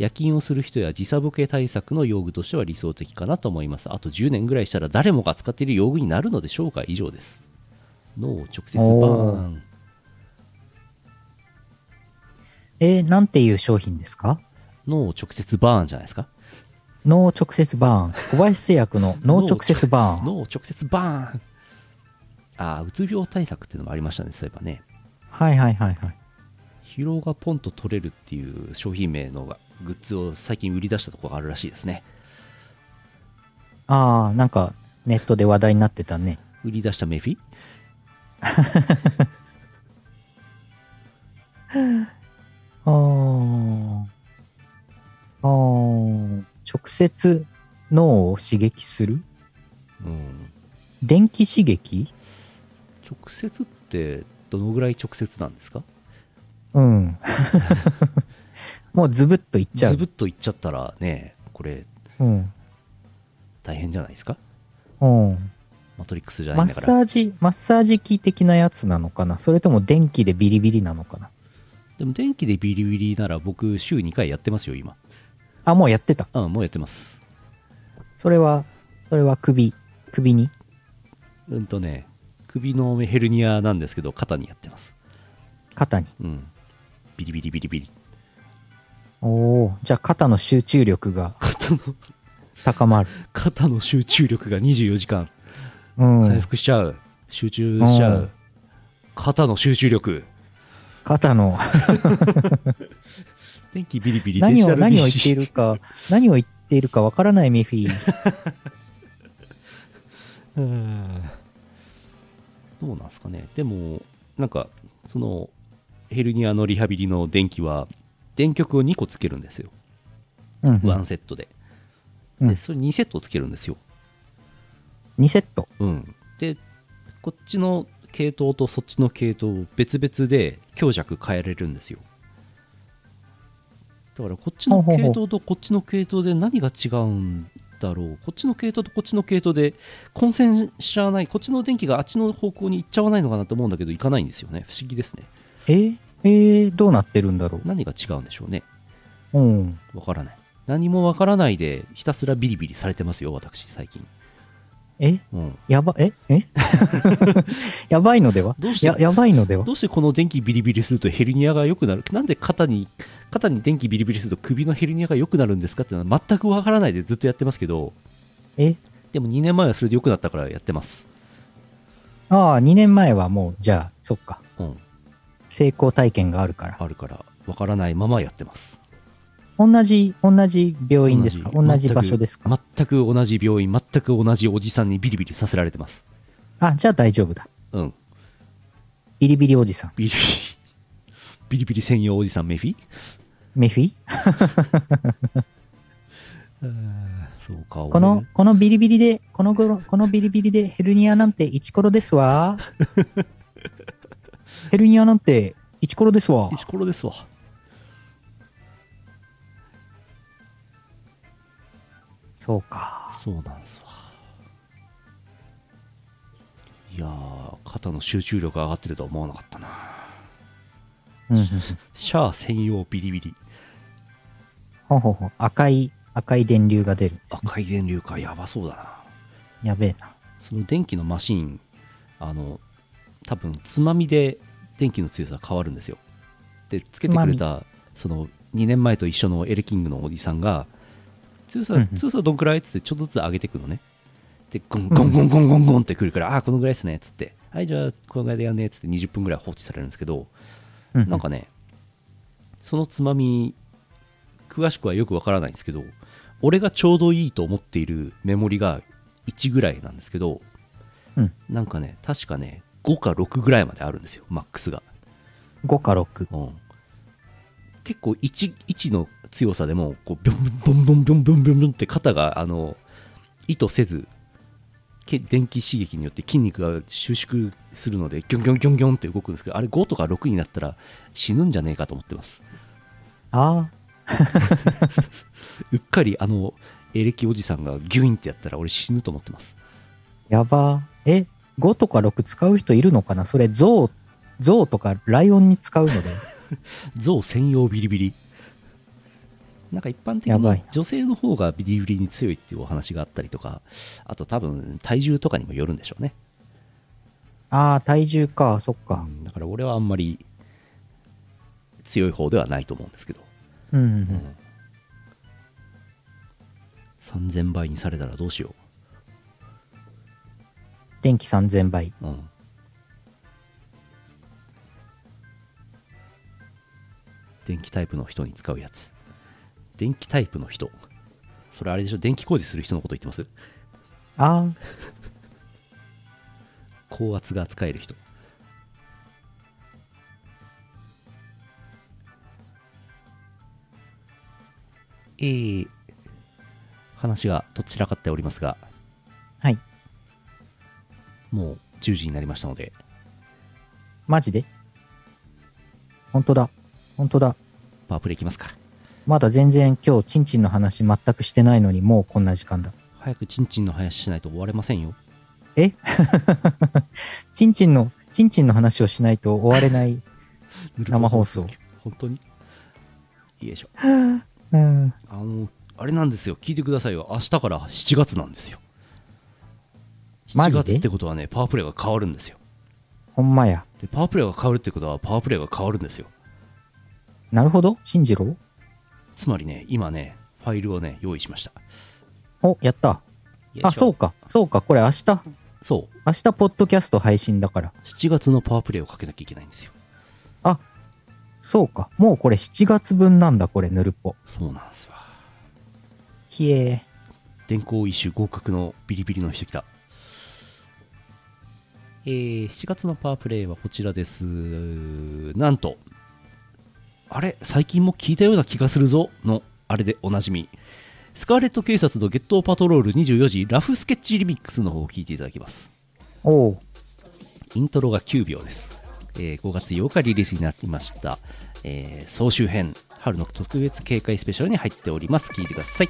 夜勤をする人や時差ボケ対策の用具としては理想的かなと思います。あと10年ぐらいしたら誰もが使っている用具になるのでしょうか。以上です。脳を直接バーン。えーなんていう商品ですか？脳を直接バーンじゃないですか。脳直接バーン。小林製薬の *laughs* 脳直接バーン。脳を直接バーン。ああうつ病対策っていうのもありましたねそういえばね。はいはいはいはい。疲労がポンと取れるっていう商品名のがグッズを最近売り出したところがあるらしいですね。ああ、なんかネットで話題になってたね。売り出したメフィ？*laughs* あー。あー。直接脳を刺激する？うん。電気刺激？直接ってどのぐらい直接なんですか？うん。*laughs* もうズブッといっちゃう。ズブッといっちゃったらねこれうん。大変じゃないですか？うん。マトリックスじゃマッないんだからサージ、マッサージ機的なやつなのかな？それとも電気でビリビリなのかな？でも電気でビリビリなら僕週2回やってますよ今あ、もうやってた。うんもうやってますそれは、それは首、首に？うんとね首のヘルニアなんですけど肩にやってます肩に。うんビリビリビリビリおおじゃあ肩の集中力が肩の。高まる。肩の集中力が24時間。うん。回復しちゃう、集中しちゃう、うん。肩の集中力。肩の、*laughs* 電気ビリビリ何を、何を言っているか、何を言っているかわからないミッフィー。*laughs* うん。どうなんですかね。でもなんかそのヘルニアのリハビリの電気は電極を2個つけるんですよ、うん、ワンセットで。うん。でそれ2セットつけるんですよ、2セット？うん、でこっちの系統とそっちの系統を別々で強弱変えれるんですよ。だからこっちの系統とこっちの系統で何が違うんだろう。こっちの系統とこっちの系統で混戦しちゃわない。こっちの電気があっちの方向に行っちゃわないのかなと思うんだけど行かないんですよね。不思議ですね。え？ー、えー、どうなってるんだろ何が違うんでしょうね。う。うん。わからない。何もわからないでひたすらビリビリされてますよ私最近。え？うん。やば、え？え？*laughs* やばいのでは？どうして？や、やばいのでは？どうしてこの電気ビリビリするとヘルニアが良くなる？なんで肩に肩に電気ビリビリすると首のヘルニアが良くなるんですかっていうのは全くわからないでずっとやってますけど。え？でも2年前はそれで良くなったからやってます。ああ、2年前はもう、じゃあ、そっか。うん成功体験があるから。あるからわからないままやってます。同じ、同じ病院ですか？同じ。場所ですか？全く同じ病院全く同じおじさんにビリビリさせられてます。あ、じゃあ大丈夫だ。うん。ビリビリおじさん。ビリビリビリビリ専用おじさんメフィ？メフィ？*laughs* そうかこの、このビリビリで、この頃、このビリビリでヘルニアなんてイチコロですわ。*laughs* ヘルニアなんてイチコロですわ。石ころですわそうか。そうなんですわいやー肩の集中力が上がってるとは思わなかったなうんうんうん。シャア専用ビリビリほうほうほう。赤い、赤い電流が出るんです、ね。赤い電流かやばそうだなやべえな。その電気のマシーンあの多分つまみで電気の強さが変わるんですよ。でつけてくれたその2年前と一緒のエレキングのおじさんが強さ強さどんくらいっつってちょっとずつ上げていくのね。でゴンゴンゴンゴンゴンゴンってくるからあこのぐらいですねっつって。はいじゃあこのぐらいでやんねっつって20分ぐらい放置されるんですけどうんなんかねそのつまみ詳しくはよくわからないんですけど俺がちょうどいいと思っているメモリが1ぐらいなんですけど、うん。なんかね確かね5か6ぐらいまであるんですよマックスが、5か6。うん、結構 1, 1の強さでもこうビョンビョンビョンビョンビョンビョンビョンって肩があの意図せずけ電気刺激によって筋肉が収縮するのでギョンギョンギョンギョンって動くんですけどあれ5とか6になったら死ぬんじゃねえかと思ってます。あ *laughs* うっかりあのエレキおじさんがギュインってやったら俺死ぬと思ってます。ー、やば。ー。え、5とか6使う人いるのかな？それ、ゾウ、ゾウとかライオンに使うので。*laughs* 象専用ビリビリ。なんか一般的に女性の方がビリビリに強いっていうお話があったりとかあと多分体重とかにもよるんでしょうね。ああ、体重か、そっか。う。んだから俺はあんまり強い方ではないと思うんですけど、うんうんうん。3000倍にされたらどうしよ電気3000倍。う、うん、電気タイプの人に使うやつ。電気タイプの人。それあれでしょ？電気工事する人のこと言ってます？ああ、*laughs* 高圧が使える人。えー、話がどちらかっておりますがはい。もう10時になりましたので。マジで？本当だ。本当だ。パワープレイいきますかまだ全然今日、チンチンの話全くしてないのに、もうこんな時間だ。早くチンチンの話しないと終われませんよ。え？*laughs* チンチンの、チンチンの話をしないと終われない。*laughs* 生放送。本当に？いいでしょ。うん。あのあれなんですよ。聞いてくださいよ。明日から7月なんですよ7マジで？月ってことはねパワープレイが変わるんですよほんまや。でパワープレイが変わるってことはパワープレイが変わるんですよなるほど。信じろつまりね今ねファイルをね用意しましたお、やった。あ、そううか。そうか。これ明日、そう明日、ポッドキャスト配信だから。7月のパワープレイをかけなきゃいけないんですよそうか。もうこれ7月分なんだ、これ、ぬるっぽ。そうなんですわひえ電光一種合格のビリビリの人来たえー、7月のパワープレイはこちらです。なんとあれ最近も聞いたような気がするぞのあれでおなじみ。スカーレット警察のゲットパトロール24時ラフスケッチリミックスの方を聞いていただきます。おう。イントロが9秒です、えー5月8日リリースになりました、えー総集編春の特別警戒スペシャルに入っております。聞いてください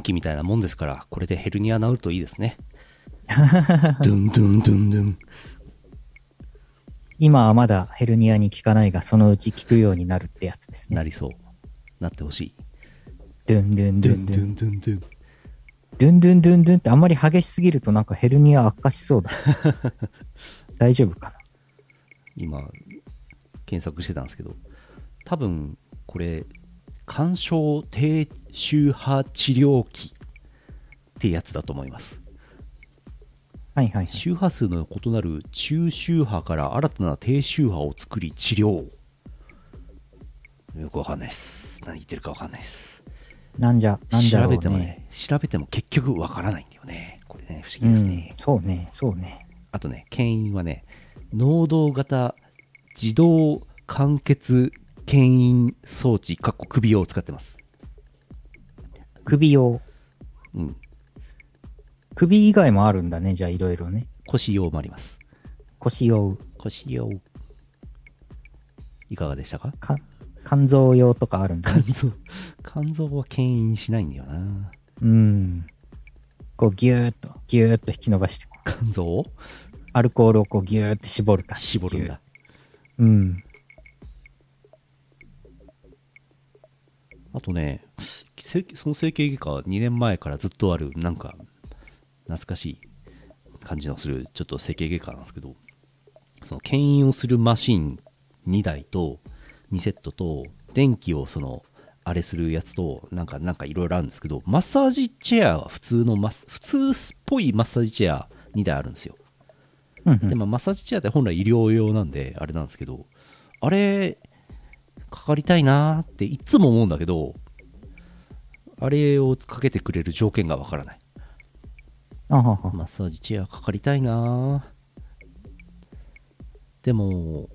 も電気みたいなもんですからこれでヘルニア治るといいですね *laughs* ドゥンドゥンドゥンドゥン今はまだヘルニアに効かないが、そのうち効くようになるってやつですね。なりそうなってほしいドゥンドゥンドゥンドゥン。ンドゥンドゥンドゥンドゥンドゥンドゥンってあんまり激しすぎるとなんかヘルニア悪化しそうだ。*laughs* 大丈夫かな？今検索してたんですけど多分これ干渉低周波治療器ってやつだと思いますはいはいはい。周波数の異なる中周波から新たな低周波を作り治療よくわかんないです何言ってるかわかんないですなんじゃ、なんじゃね。調べてもね調べても結局わからないんだよねこれね不思うん議ですね、、そうね、そうね。あとね牽引はね能動型自動間欠牽引装置かっこ首を使ってます首用。うん首以外もあるんだね、じゃあいろいろね。腰用もあります腰用。腰用いかがでしたか？か肝臓用とかあるんだね。肝臓肝臓は牽引しないんだよなうん。こうギューッと、ギューッと引き伸ばして、肝臓を？アルコールをこうギューッて絞るか。絞るんだうん。あとねせその整形外科は2年前からずっとあるなんか懐かしい感じのするちょっと整形外科なんですけどその牽引をするマシン2台と2セットと電気をそのあれするやつとなんかなんかいろいろあるんですけどマッサージチェアは普通のマス普通っぽいマッサージチェア2台あるんですよ。うんうん。でまあマッサージチェアって本来医療用なんであれなんですけどあれかかりたいなーっていつも思うんだけどあれをかけてくれる条件がわからない。あはは。マッサージチェアかかりたいなでも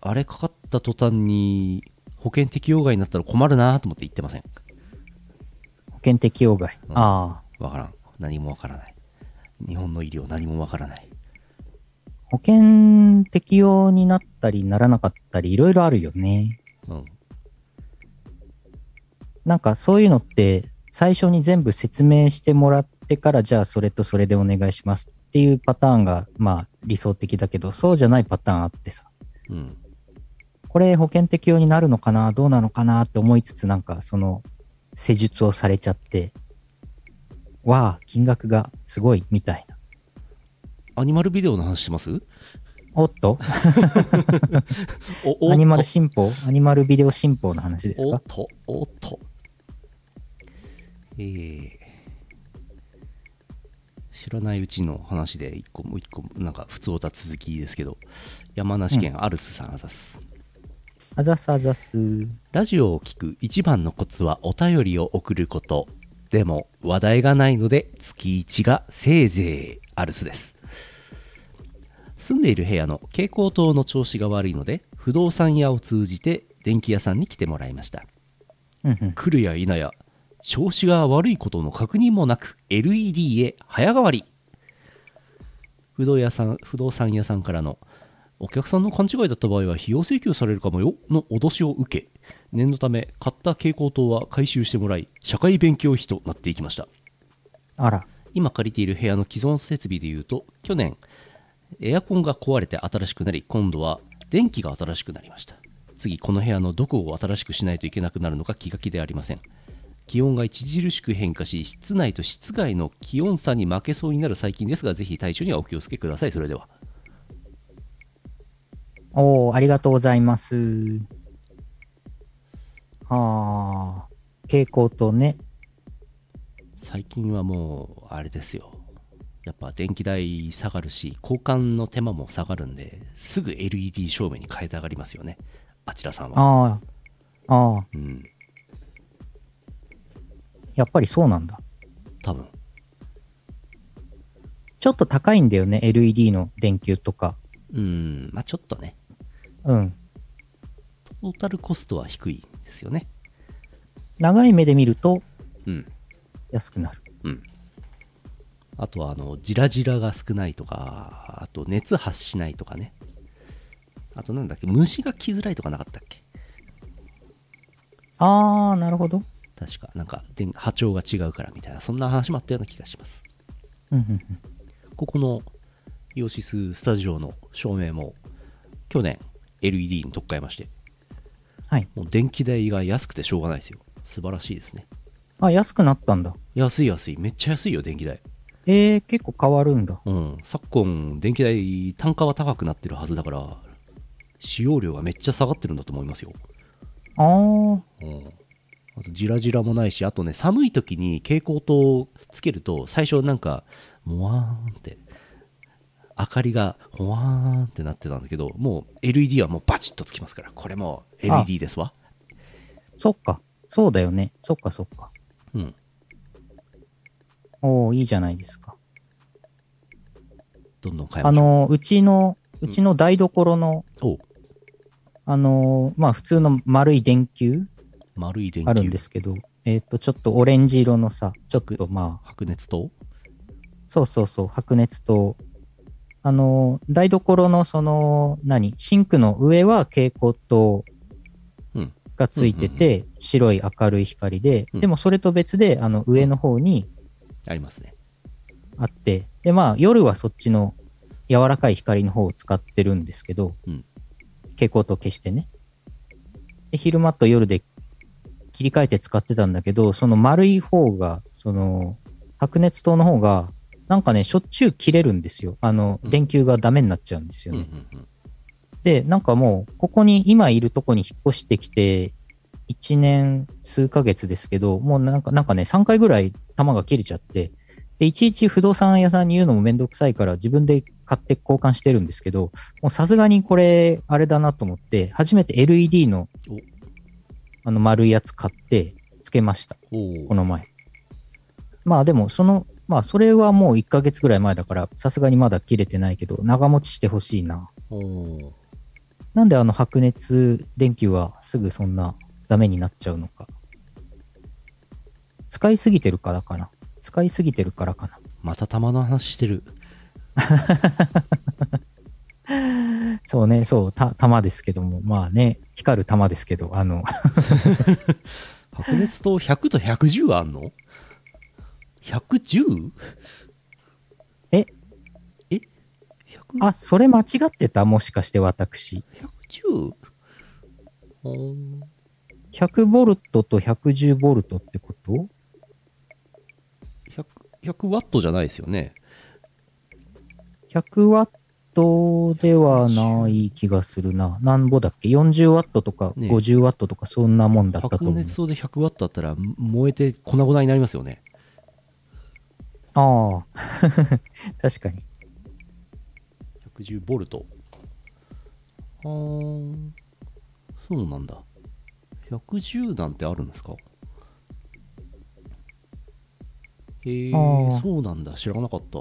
あれかかった途端に保険適用外になったら困るなと思って言ってません。保険適用外。うん。ああ。わからん。何もわからない。日本の医療何もわからない。保険適用になったりならなかったりいろいろあるよね。うん。なんかそういうのって最初に全部説明してもらってからじゃあそれとそれでお願いしますっていうパターンがまあ理想的だけどそうじゃないパターンあってさ。うん。これ保険適用になるのかなどうなのかなって思いつつなんかその施術をされちゃって。わあ金額がすごいみたいな。アニマルビデオの話します？おっと？アニマル新法アニマルビデオ新法の話ですか？おっと、おっと。えー、知らないうちの話で一個もう一個なんか普通おた続きですけど山梨県アルスさんあざす、あざすあざすラジオを聞く一番のコツはお便りを送ること。でも話題がないので月1がせいぜいアルスです住んでいる部屋の蛍光灯の調子が悪いので不動産屋を通じて電気屋さんに来てもらいました。うんうん。来るや否や調子が悪いことの確認もなく LED へ早変わり。不動屋さん不動産屋さんからのお客さんの勘違いだった場合は費用請求されるかもよの脅しを受け念のため買った蛍光灯は回収してもらい社会勉強費となっていきました。あら。今借りている部屋の既存設備でいうと去年エアコンが壊れて新しくなり今度は電気が新しくなりました。次この部屋のどこを新しくしないといけなくなるのか気が気でありません。気温が著しく変化し室内と室外の気温差に負けそうになる最近ですがぜひ体調にはお気をつけください。それでは。おー、ありがとうございます。はあ、蛍光灯ね。最近はもうあれですよやっぱ電気代下がるし交換の手間も下がるんですぐ LED 照明に変えたがりますよねあちらさんはああ、ああ、うんやっぱりそうなんだ。多分ちょっと高いんだよね、LED の電球とか。うんまあちょっとねうん。トータルコストは低いんですよね。長い目で見るとうん。安くなる。うん。あとは、あの、ジラジラが少ないとか、あと熱発しないとかね。あとなんだっけ、虫が来づらいとかなかったっけ？ああ、なるほど。確か、なんか、電波長が違うからみたいな、そんな話もあったような気がします。うんうんうんここのイオシススタジオの照明も、去年 LED に特化えまして、はい。もう電気代が安くてしょうがないですよ。素晴らしいですね。あ、安くなったんだ。安い安い。めっちゃ安いよ、電気代。えー、結構変わるんだ。うん。昨今、電気代、単価は高くなってるはずだから、使用量がめっちゃ下がってるんだと思いますよ。あー。うん。あと、ジラジラもないし、あとね、寒い時に蛍光灯をつけると、最初なんか、もわーんって、明かりが、ほわーんってなってたんだけど、もう LED はもうバチッとつきますから、これもう LED ですわ。そっか。そうだよね。そっかそっか。うん。おー、いいじゃないですか。どんどん変えましょう。あの、うちの、うちの台所の、おうあの、まあ普通の丸い電球丸い電球。あるんですけど、えっ、と、ちょっとオレンジ色のさ、ちょっとまあ、白熱灯？そうそうそう、白熱灯。あの、台所のその、何、シンクの上は蛍光灯うんがついてて、白い明るい光で、うんでもそれと別で、あの、上の方にありますね。あって、で、まあ、夜はそっちの柔らかい光の方を使ってるんですけど、うん蛍光灯消してね。で、昼間と夜で切り替えて使ってたんだけど、その丸い方が、その、白熱灯の方が、なんかね、しょっちゅう切れるんですよ。あの、うん電球がダメになっちゃうんですようんうね。んうんで、なんかもう、ここに、今いるとこに引っ越してきて、1年数ヶ月ですけど、もうなんか、なんかね、3回ぐらい弾が切れちゃって、で、いちいち不動産屋さんに言うのもめんどくさいから自分で買って交換してるんですけど、もうさすがにこれ、あれだなと思って、初めて LED のお、あの丸いやつ買って、つけました。この前。まあでも、その、まあそれはもう1ヶ月ぐらい前だから、さすがにまだ切れてないけど、長持ちしてほしいな。なんであの白熱電球はすぐそんなダメになっちゃうのか。使いすぎてるからかな。使いすぎてるからかまた玉の話してる。な。*laughs* そうね、そう、た、玉ですけども。まあね、光る玉ですけど、あの、*laughs* 白熱灯100と110あんの ?110? え？え ?100? あ、それ間違ってた？もしかして私。110? おー100ボルトと110ボルトってこと？100 100ワットじゃないですよね。100ワットではない気がするな。なんぼだっけ ?40 ワットとかね50ワットとかそんなもんだったと白思う。熱灯で100ワットだったら燃えて粉々になりますよね。ああ。*laughs* 確かに。110ボルト。あーそうなんだ。110なんてあるんですか？へえあーそうなんだ。知らなかった。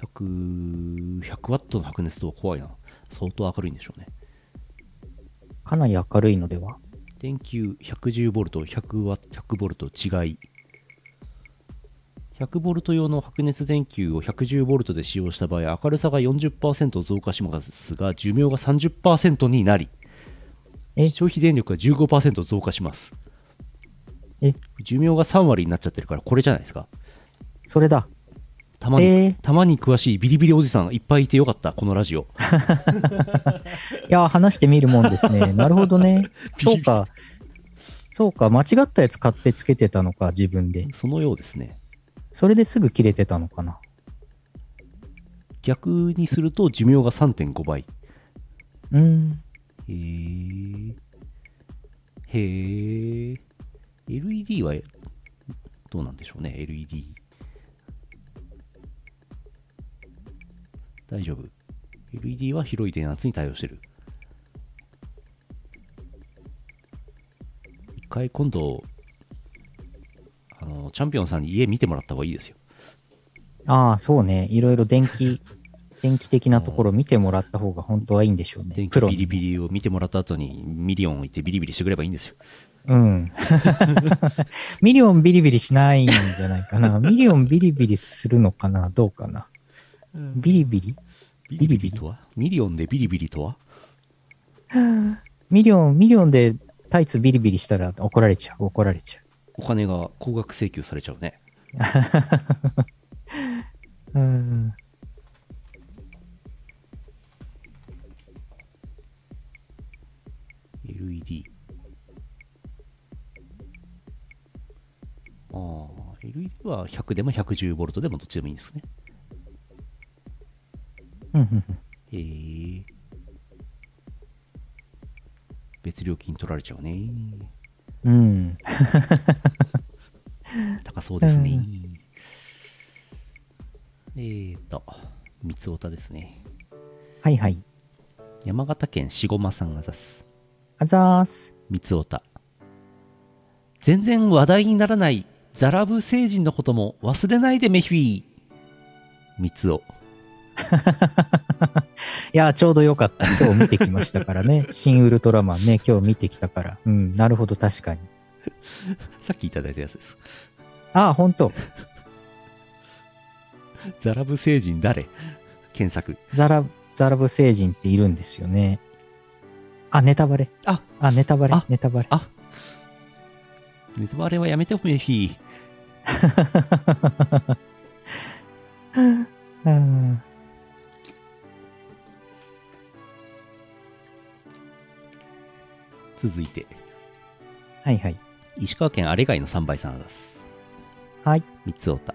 100、100ワットの白熱灯は怖いな。相当明るいんでしょうね。かなり明るいのでは？電球110ボルト、100ワ100ボルト違い。100ボルト用の白熱電球を110ボルトで使用した場合、明るさが40%増加しますが、寿命が30%になり、え消費電力が15%増加します。え？寿命が3割になっちゃってるから、これじゃないですか。それだ。たまに、えーたまに詳しいビリビリおじさんいっぱいいてよかった、このラジオ。*laughs* いやー、話してみるもんですね。*laughs* なるほどね。そうか。そうか。間違ったやつ買ってつけてたのか、自分で。そのようですね。それですぐ切れてたのかな。逆にすると寿命が3.5倍。うーん。へー。へー。LED はどうなんでしょうね LED 大丈夫。LED は広い電圧に対応してる。一回今度あのチャンピオンさんに家見てもらった方がいいですよ。ああ、そうね。いろいろ電気、電気的なところ見てもらった方が本当はいいんでしょうね。電気ビリビリを見てもらった後にミリオン行ってビリビリしてくればいいんですようん。*laughs* ミリオンビリビリしないんじゃないかな。*laughs* ミリオンビリビリするのかなどうかな。ビリビリ？ビリビリとは？ミリオンでビリビリとは？*laughs* ミリオン、ミリオンでタイツビリビリしたら怒られちゃう、怒られちゃお金が高額請求されちゃうね。う。うん。LED。ああ、LED は100でも 110V でもどっちでもいいんですね。うんうんうんへえ。別料金取られちゃうね。うん。高そうですね。うんえーと、三つおたですね。はいはい。山形県しごまさんが出す。あざーす。三つおた。全然話題にならないザラブ星人のことも忘れないでメフィー。三つお。*laughs* いや、ちょうどよかった。今日見てきましたからね。*laughs* 新ウルトラマンね、今日見てきたから。うん、なるほど、確かに。*laughs* さっきいただいたやつです。ああ、ほんと。ザラブ星人誰？検索。ザラ、ザラブ星人っているんですよね。あ、ネタバレ。あ、あ、ネタバレあ、ネタバレ。あ、ネタバレはやめてメフィー。*laughs* うん。続いて、はいはい。石川県あれ貝の3倍さんが出す。はい。三つおた。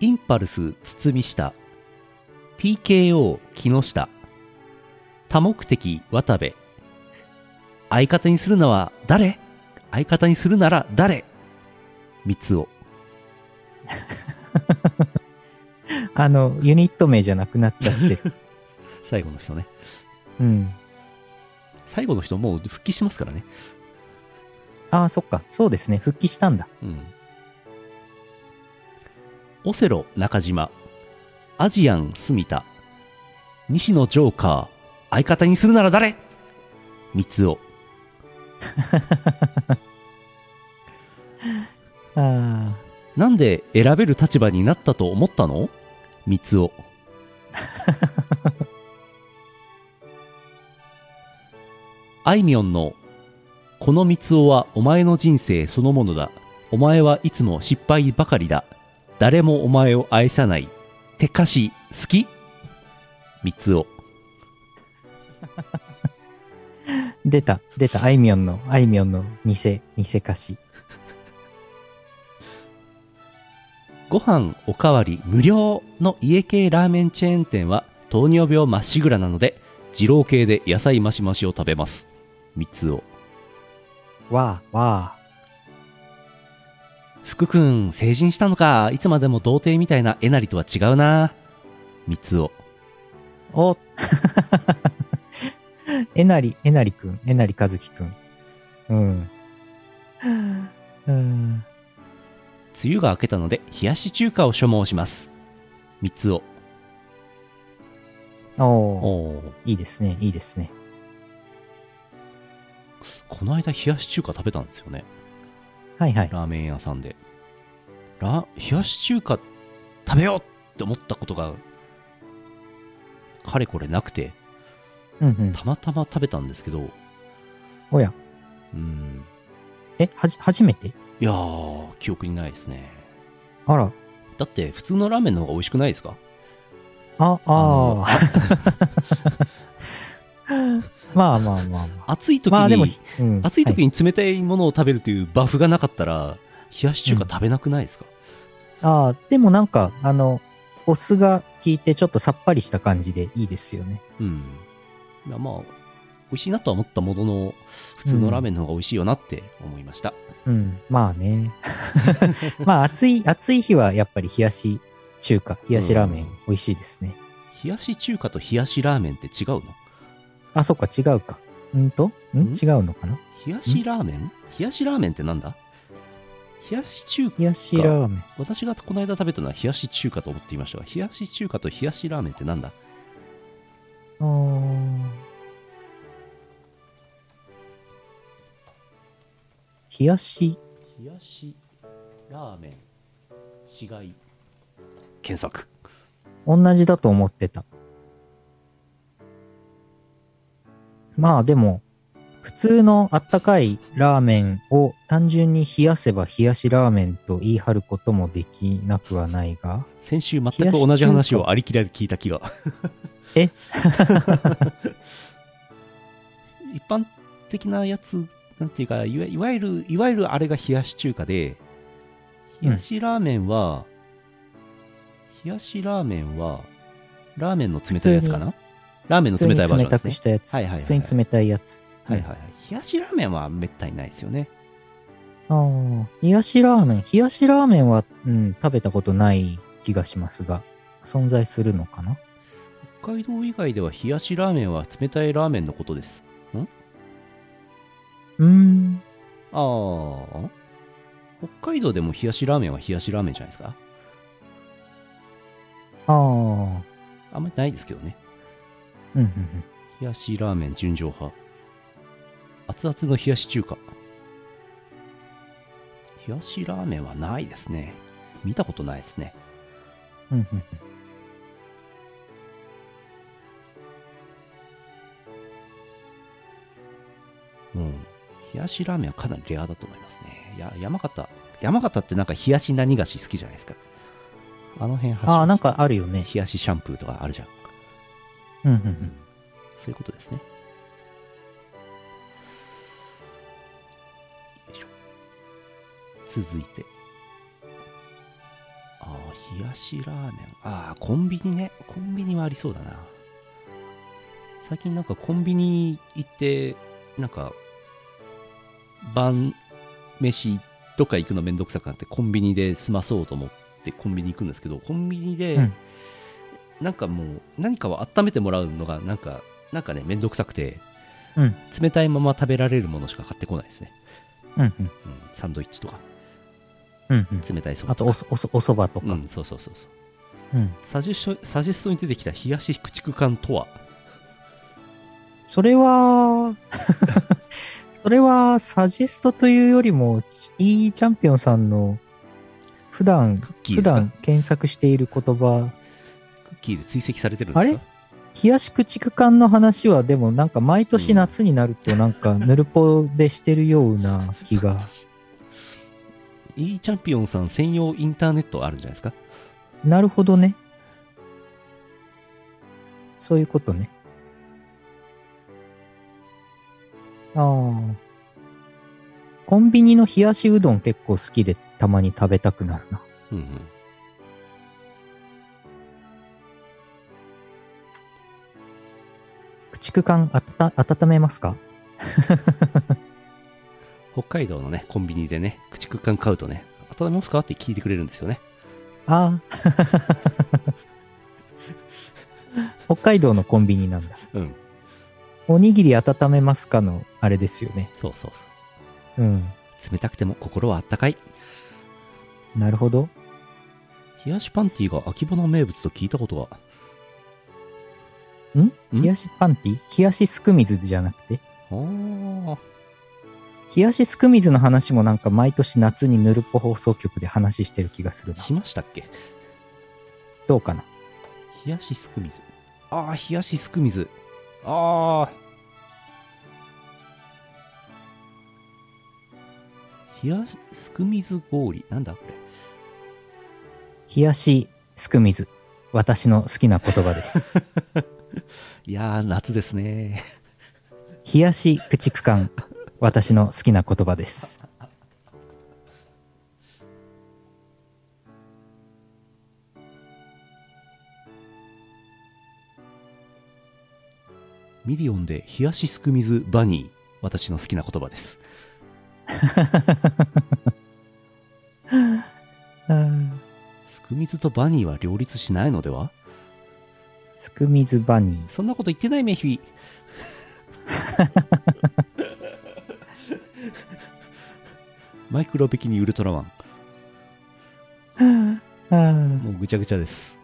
インパルス堤下 TKO 木下多目的渡部相方にするのは誰？相方にするなら誰？三つお *laughs* あの、ユニット名じゃなくなっちゃってる。*laughs* 最後の人ねうん。最後の人もう復帰しますからねああ、そっか。そうですね。復帰したんだ。うんオセロ中島アジアン住田西野ジョーカー相方にするなら誰？三つお。*laughs* なんで選べる立場になったと思ったの？三つお。*laughs* あいみょんのこの三つおはお前の人生そのものだ。お前はいつも失敗ばかりだ。誰もお前を愛さない。って歌詞好き三つお。*laughs* 出た、出た。あいみょんの、あいみょんの偽、偽歌詞。*laughs* ご飯おかわり無料の家系ラーメンチェーン店は糖尿病まっしぐらなので二郎系で野菜増し増しを食べます三つおわあ、わ福君成人したのかいつまでも童貞みたいなえなりとは違うな三つおあ。お *laughs* えなり、えなりくん、えなりかずきくん。うん。うん。梅雨が明けたので冷やし中華を所望します三つおおーおーいいですね、いいですね。この間冷やし中華食べたんですよねはいはい。ラーメン屋さんでラ冷やし中華食べようって思ったことがかれこれなくてうんうん。たまたま食べたんですけどおや、うんえ、はじ、初めて？いやー記憶にないですねあら。だって普通のラーメンの方が美味しくないですか？あ、あの *laughs* あ。まあまあまあまあ。暑い時に、まあでも、うん、暑い時に、に冷たいものを食べるというバフがなかったら冷やし中華食べなくないですか、ああ、でもなんか、あの、お酢が効いてちょっとさっぱりした感じでいいですよね。うん。まあ、美味しいなとは思ったものの、普通のラーメンの方が美味しいよなって思いました。うん、まあね。*laughs* まあ暑い、暑い日はやっぱり冷やし中華、冷やしラーメンうん。美味しいですね。冷やし中華と冷やしラーメンって違うの？あ、そっか、違うか。んと？ん？ん？違うのかな？冷やしラーメン？冷やしラーメンってなんだ？冷やし中華冷やしラーメン。私がこの間食べたのは冷やし中華と思っていましたが冷やし中華と冷やしラーメンってなんだ？冷やし、冷やしラーメン。違い。検索。同じだと思ってた。まあでも、普通のあったかいラーメンを単純に冷やせば冷やしラーメンと言い張ることもできなくはないが、先週全く同じ話をありきらで聞いた気が。え？*laughs* 一般的なやつ、なんていうか、いわいわゆる、いわゆるあれが冷やし中華で、冷やしラーメンは、冷やしラーメンは、ラーメンの冷たいやつかな？ラーメンの冷たいバージョン冷たですね。くしたやつ。はいはいはいはい普通に冷たいやつ。はいはいはい。冷やしラーメンはめったにないですよね。ああ、冷やしラーメン。冷やしラーメンは、うん、食べたことない気がしますが、存在するのかな？北海道以外では冷やしラーメンは冷たいラーメンのことです。うーん。ああ。北海道でも冷やしラーメンは冷やしラーメンじゃないですか？ああ、うん、あんまりないですけどね。うん、うん。冷やしラーメン純情派。熱々の冷やし中華。冷やしラーメンはないですね。見たことないですね。うんうんうんうん。冷やしラーメンはかなりレアだと思いますね。や、山形。山形ってなんか冷やし何菓子好きじゃないですか。あの辺ああ、なんかあるよね。冷やしシャンプーとかあるじゃん。うんうんうん。そういうことですね。よいしょ。続いて。ああ、冷やしラーメン。ああ、コンビニね。コンビニはありそうだな。最近なんかコンビニ行って、なんか、晩飯とか行くのめんどくさくなってコンビニで済まそうと思ってコンビニ行くんですけど、コンビニで、うんなんかもう何かを温めてもらうのがなんか、なんかね、めんどくさくて、うん冷たいまま食べられるものしか買ってこないですね。うんうん。うん、サンドイッチとか、うんうん。冷たいそばあとおそ、おそ、おそばとか。うん、そうそうそうそう。うん。サジェストサジェストに出てきた冷やし駆逐艦とは、それは、*laughs* それはサジェストというよりも、いいチャンピオンさんの普段、普段検索している言葉、クッキーで追跡されてるんですか？冷やし駆逐艦の話はでもなんか毎年夏になるとなんかヌルポでしてるような気が。*laughs* いいチャンピオンさん専用インターネットあるんじゃないですか？なるほどね。そういうことね。ああ。コンビニの冷やしうどん結構好きでたまに食べたくなるな。うんうん。駆逐艦あたた温めますか？*laughs* 北海道のね、コンビニでね、駆逐艦買うとね、温めますか？って聞いてくれるんですよね。ああ。*laughs* 北海道のコンビニなんだ。うん。おにぎり温めますかのあれですよね。そうそうそう。うん。冷たくても心はあったかい。なるほど。冷やしパンティーが秋葉の名物と聞いたことが。ん？ん？冷やしパンティ冷やしすく水じゃなくて？あー冷やしすく水の話もなんか毎年夏にヌルポ放送局で話してる気がするな。しましたっけ？どうかな？冷やしすく水。ああ、冷やしすく水。ああ。冷やしすく水氷。なんだこれ。冷やしすく水。私の好きな言葉です。*laughs* いやー、夏ですね。冷やし駆逐艦。私の好きな言葉です。ミリオンで冷やしスク水バニー。私の好きな言葉です。う *laughs* んスク水とバニーは両立しないのでは？スク水バニー。そんなこと言ってないメヒビ。*laughs* マイクロビキニウルトラマン。あ *laughs* もうぐちゃぐちゃです。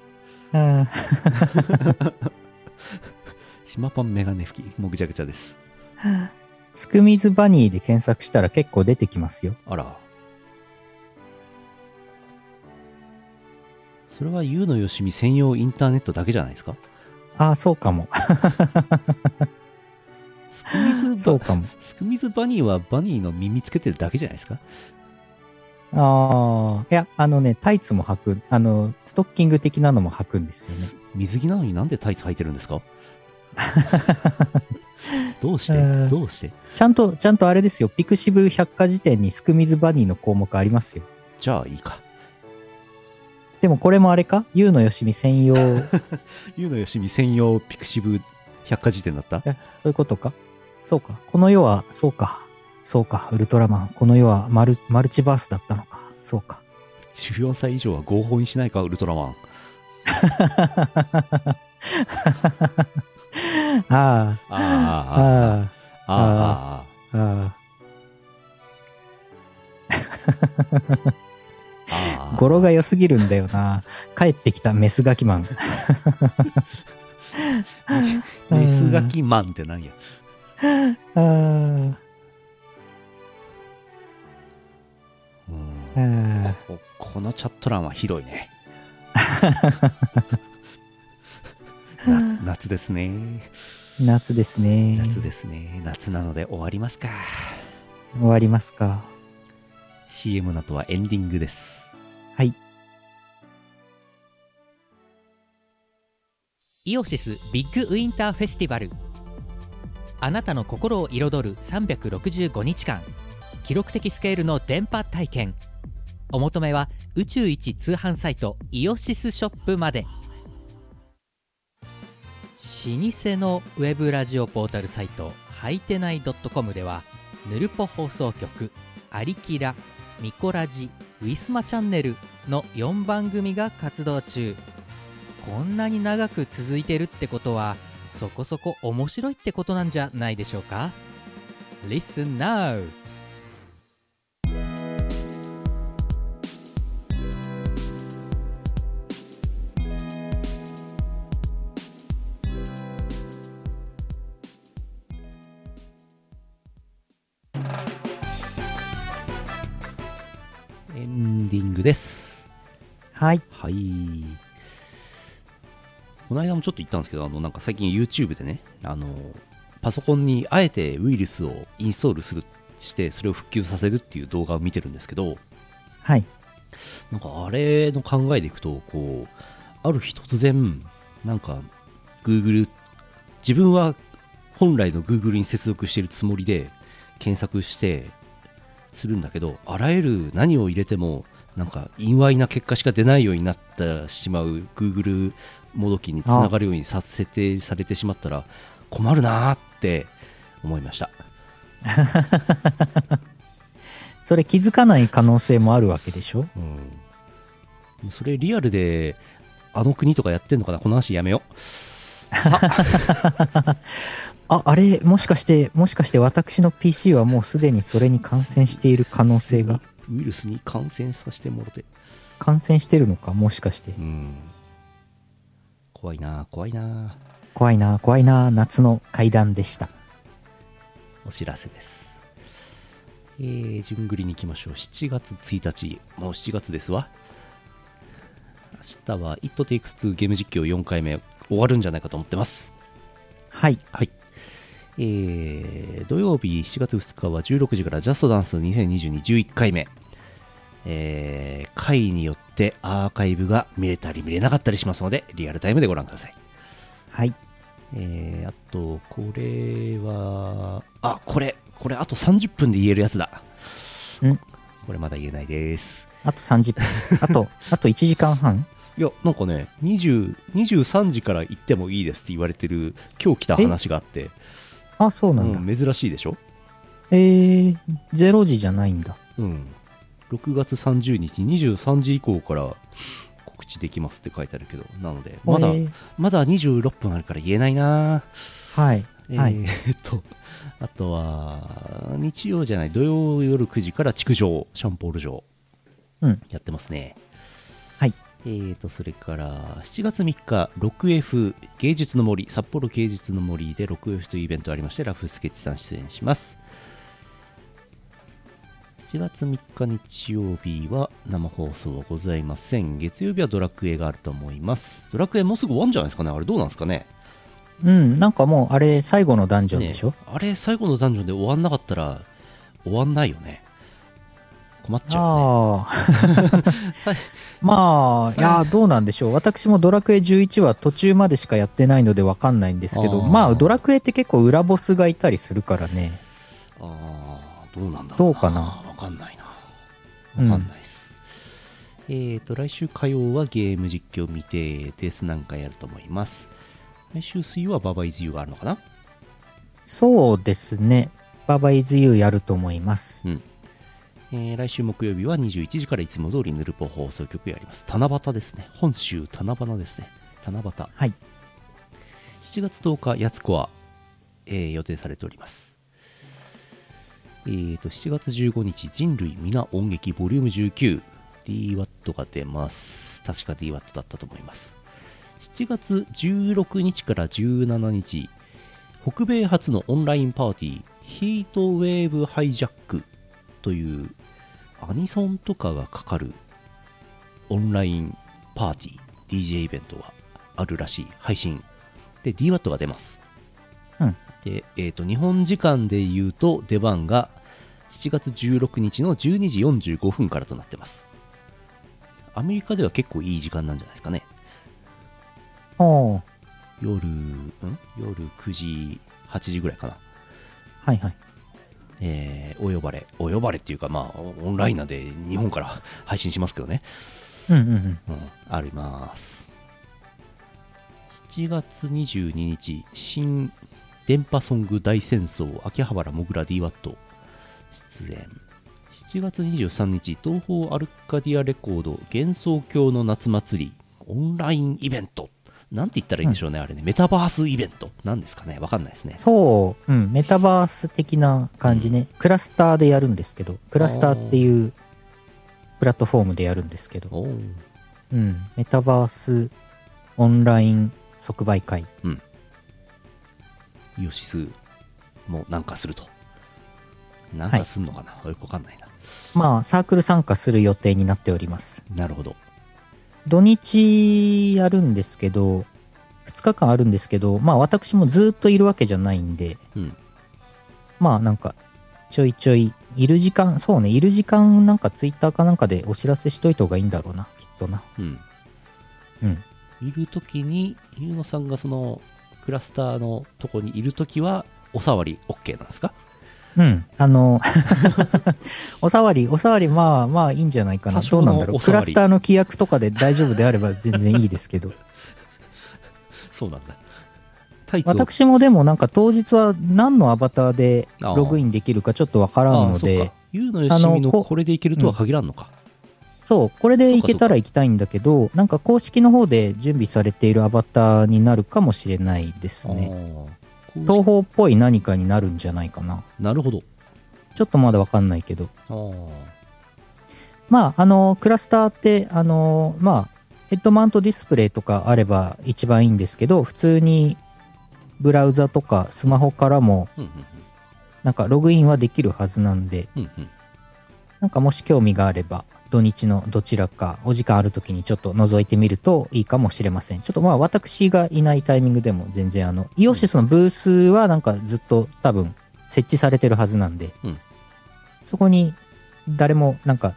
あ、島パンメガネ拭き。もうぐちゃぐちゃです。すく水バニーで検索したら結構出てきますよ。あら。それは U のよしみ専用インターネットだけじゃないですか？ああ、そうかも。スクミズバそうかも。スクミズバニーはバニーの耳つけてるだけじゃないですか？ああ、いや、あのね、タイツも履く、あの、ストッキング的なのも履くんですよね。水着なのになんでタイツ履いてるんですか？*laughs* どうして？うんどうして？ちゃんと、ちゃんとあれですよ、ピクシブ百科事典にスク水バニーの項目ありますよ。じゃあいいか。でもこれもあれか？ゆうのよしみ専用、*laughs* ゆうのよしみ専用ピクシブ百科事典だった？えそういうことか？そうか。この世は、そうか。そうか。ウルトラマン。この世はマルマルチバースだったのか。そうか。14歳以上は合法にしないか？ウルトラマン *laughs* ああ。ああ。ああ。ああ。*laughs* 語呂が良すぎるんだよな。帰ってきたメスガキマン。*laughs* メスガキマンって何や？ああ。うん、ここのチャット欄はひどいね。*laughs* 夏ですね。夏ですね。夏ですね。夏なので終わりますか。終わりますか。CM の後はエンディングです。はい。イオシスビッグウィンターフェスティバル。あなたの心を彩る365日間。記録的スケールの電波体験。お求めは宇宙一通販サイトイオシスショップまで老舗のウェブラジオポータルサイトはいてない .com ではヌルポ放送局「アリキラ」「ミコラジ」「ウィスマチャンネル」の4番組が活動中こんなに長く続いてるってことはそこそこ面白いってことなんじゃないでしょうか？Listen now! ンディングですはい。はいこの間もちょっと言ったんですけどあのなんか最近 YouTube でねあのパソコンにあえてウイルスをインストールするしてそれを復旧させるっていう動画を見てるんですけどはい。なんかあれの考えでいくとこうある日突然なんか Google 自分は本来の Google に接続しているつもりで検索してするんだけどあらゆる何を入れてもなんか陰猥な結果しか出ないようになってしまう Google もどきにつながるようにさ設定されてしまったら困るなーって思いました。*laughs* それ気づかない可能性もあるわけでしょ？うん、それリアルであの国とかやってんのかな？この話やめよう。*laughs* さ。*laughs* あ、あれ、もしかして、もしかして私の PC はもうすでにそれに感染している可能性が、ウイルスに感染させてもろて感染してるのか、もしかしてう。ん怖いな怖いな怖いな、怖いな、夏の階段でした。お知らせですえー、順繰りに行きましょう7月1日もう7月ですわ明日は It Takes Two ゲーム実況4回目終わるんじゃないかと思ってますはい。はい。えー、土曜日7月2日は16時からジャストダンス2022 11回目。えー、回によってアーカイブが見れたり見れなかったりしますので、リアルタイムでご覧ください。はい。えー、あと、これは、あ、これ、これあと30分で言えるやつだ。んこれまだ言えないです。あと30分。*laughs* あと、あと1時間半？いや、なんかね、20 23時から行ってもいいですって言われてる、今日来た話があって、あ、そうなんだ。うん珍しいでしょ？えー、0時じゃないんだ。うん、6月30日23時以降から告知できますって書いてあるけどなのでまだ、えーまだ26分あるから言えないな。はい。えはい。ーっとあとは日曜じゃない土曜夜9時から築城シャンポール城うん。やってますね。はい。えーとそれから7月3日 6F 芸術の森札幌芸術の森で 6F というイベントありましてラフスケッチさん出演します7月3日日曜日は生放送はございません。月曜日はドラクエがあると思います。ドラクエもうすぐ終わるんじゃないですかね。あれどうなんですかね。うん、なんかもうあれ最後のダンジョンでしょ、ねあれ最後のダンジョンで終わんなかったら終わんないよね。困っちゃうよね。*laughs* まあ、さい。や、どうなんでしょう。私もドラクエ11は途中までしかやってないのでわかんないんですけど、あー。まあ、ドラクエって結構裏ボスがいたりするからね。ああどうなんだろうどうかな？わかんないなうんわかんないです、えーと来週火曜はゲーム実況未定ですなんかやると思います来週水曜はババイズユーがあるのかな？そうですね。ババイズユーやると思います。えー来週木曜日は21時からいつも通りヌルポ放送局やります。七夕ですね。本州七夕ですね。七夕。はい。7月10日、やつこは、えー予定されております。えーと、7月15日、人類皆音劇ボリューム19、DWAT が出ます。確か DWAT だったと思います。7月16日から17日、北米初のオンラインパーティー、ヒートウェーブハイジャックというアニソンとかがかかるオンラインパーティー、DJ イベントがあるらしい配信。で、DWAT が出ます。うんで、えっ、と、日本時間で言うと出番が7月16日の12時45分からとなってます。アメリカでは結構いい時間なんじゃないですかね。おー夜、ん？夜9時、8時ぐらいかな。はいはい。えーお呼ばれ、お呼ばれっていうか、まあ、オンラインなんで日本から配信しますけどね。うんうんうん。うん、あります。7月22日、新電波ソング大戦争、秋葉原もぐら DWAT 出演。7月23日、東方アルカディアレコード幻想郷の夏祭り、オンラインイベント。なんて言ったらいいんでしょうね、あれね。メタバースイベント。なんですかね、わかんないですね。そう、うん、メタバース的な感じね。クラスターでやるんですけど、クラスターっていうプラットフォームでやるんですけど、うん、メタバースオンライン即売会。イオシスもなんかすると。なんかすんのかな、よくわかんないな。まあ、サークル参加する予定になっております。なるほど。土日やるんですけど、2日間あるんですけど、まあ私もずっといるわけじゃないんで、うんまあなんか、ちょいちょい、いる時間、そうね、いる時間なんかツイッターかなんかでお知らせしといた方がいいんだろうな、きっとな。うん。うん。いるときに、ゆうのさんがそのクラスターのとこにいるときは、おさわり OK なんですか？うん、あの、*laughs* おさわり、おさわり、まあまあいいんじゃないかな。どうなんだろう。クラスターの規約とかで大丈夫であれば全然いいですけど。*laughs* そうなんだ。私もでもなんか当日は何のアバターでログインできるかちょっとわからんああのでそうか、ゆうのよしみのあのここれでいけるとは限らんのか。そう、これでいけたら行きたいんだけど、なんか公式の方で準備されているアバターになるかもしれないですね。東方っぽい何かになるんじゃないかな。なるほど。ちょっとまだわかんないけど。まあ、あの、クラスターって、あの、まあ、ヘッドマウントディスプレイとかあれば一番いいんですけど、普通にブラウザとかスマホからも、なんかログインはできるはずなんで、なんかもし興味があれば、土日のどちらかお時間ある時にちょっと覗いてみるといいかもしれません。ちょっとまあ私がいないタイミングでも全然あの、イオシスのブースはなんかずっと多分設置されてるはずなんで、うんそこに誰もなんか、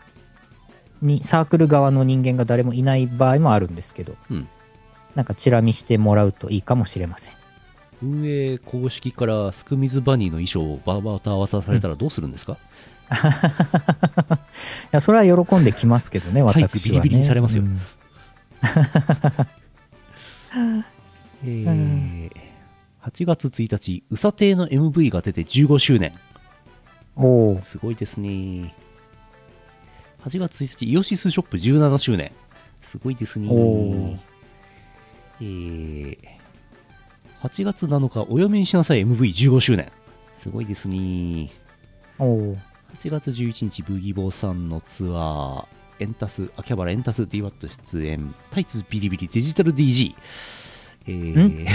にサークル側の人間が誰もいない場合もあるんですけど、うんなんかチラ見してもらうといいかもしれません。運営公式からスクミズバニーの衣装をババタ合わさされたらどうするんですか、いや、それは喜んできますけどね、私は、ね。ビリビリにされますようん *laughs* えー8月1日、うさ亭の MV が出て15周年。おおすごいですね。8月1日、イオシスショップ17周年。すごいですね。おーえー、8月7日、お嫁にしなさい MV15 周年。すごいですね。おお8月11日、ブギボーさんのツアー、エンタス、秋葉原エンタス DWAT 出演、タイツビリビリデジタル DG。えー *laughs*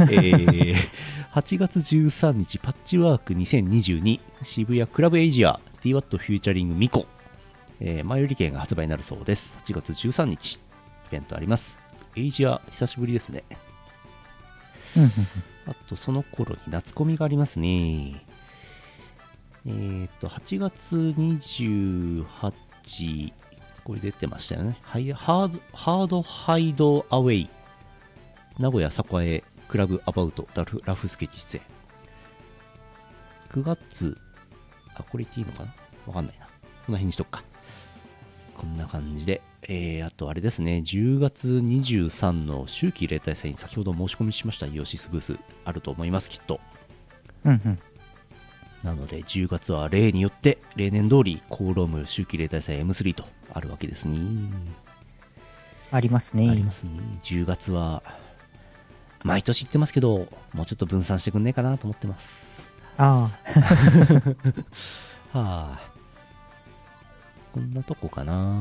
えー8月13日、パッチワーク2022、渋谷クラブエイジア、DWAT フューチャリングミコ、えー前売り券が発売になるそうです。8月13日、イベントあります。エイジア、久しぶりですね。あとその頃に夏コミがありますね。えっ、と、8月28、これ出てましたよね。ハイハードハードハイドアウェイ。名古屋栄クラブアバウトラフラフスケッチ出演。9月、あ、これ言っていいのかな？わかんないな。この辺にしとくか。こんな感じで。えー、あとあれですね、10月23の秋季例大祭に先ほど申し込みしましたイオシスブースあると思います、きっと。うんうんなので10月は例によって例年通りコーローム秋季例大祭 M3 とあるわけですね。ありますね。ありますね。10月は毎年言ってますけど、もうちょっと分散してくんねえかなと思ってます。ああ、*laughs* はあ。こんなとこかな。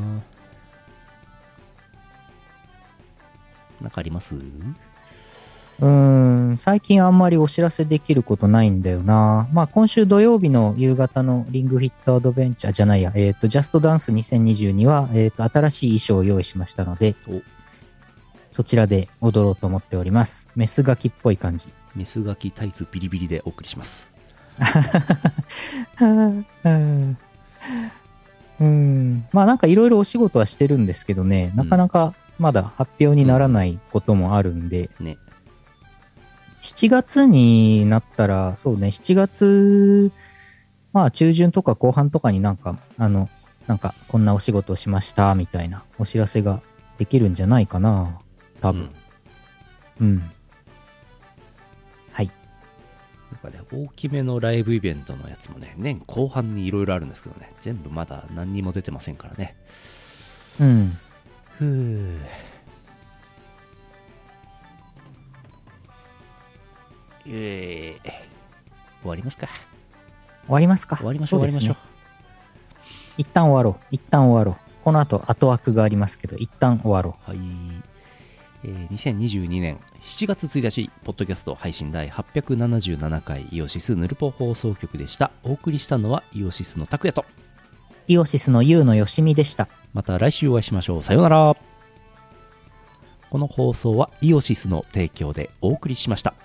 なんかあります？うーん、最近あんまりお知らせできることないんだよな。まあ今週土曜日の夕方のリングフィットアドベンチャーじゃないや、えっ、と、ジャストダンス2022は、えっ、と、新しい衣装を用意しましたのでお、そちらで踊ろうと思っております。メスガキっぽい感じ。メスガキタイツビリビリでお送りします。う *laughs* んうん。まあなんかいろいろお仕事はしてるんですけどね、なかなかまだ発表にならないこともあるんで、ね。7月になったら、そうね、7月、まあ中旬とか後半とかになんか、あの、なんかこんなお仕事をしましたみたいなお知らせができるんじゃないかな。多分。うん。はい。なんかね、大きめのライブイベントのやつもね、年後半にいろいろあるんですけどね、全部まだ何にも出てませんからね。うん。ふう。えー、終わりますか。終わりますか。終わりましょう、終わりましょう。一旦終わろう。一旦終わろう。この後、後枠がありますけど、一旦終わろはい。えー2022年7月1日、ポッドキャスト配信第877回イオシスヌルポ放送局でした。お送りしたのはイオシスの拓也と、う。イオシスの U のよしみでした。また来週お会いしましょう。さようなら。この放送はイオシスの提供でお送りしました。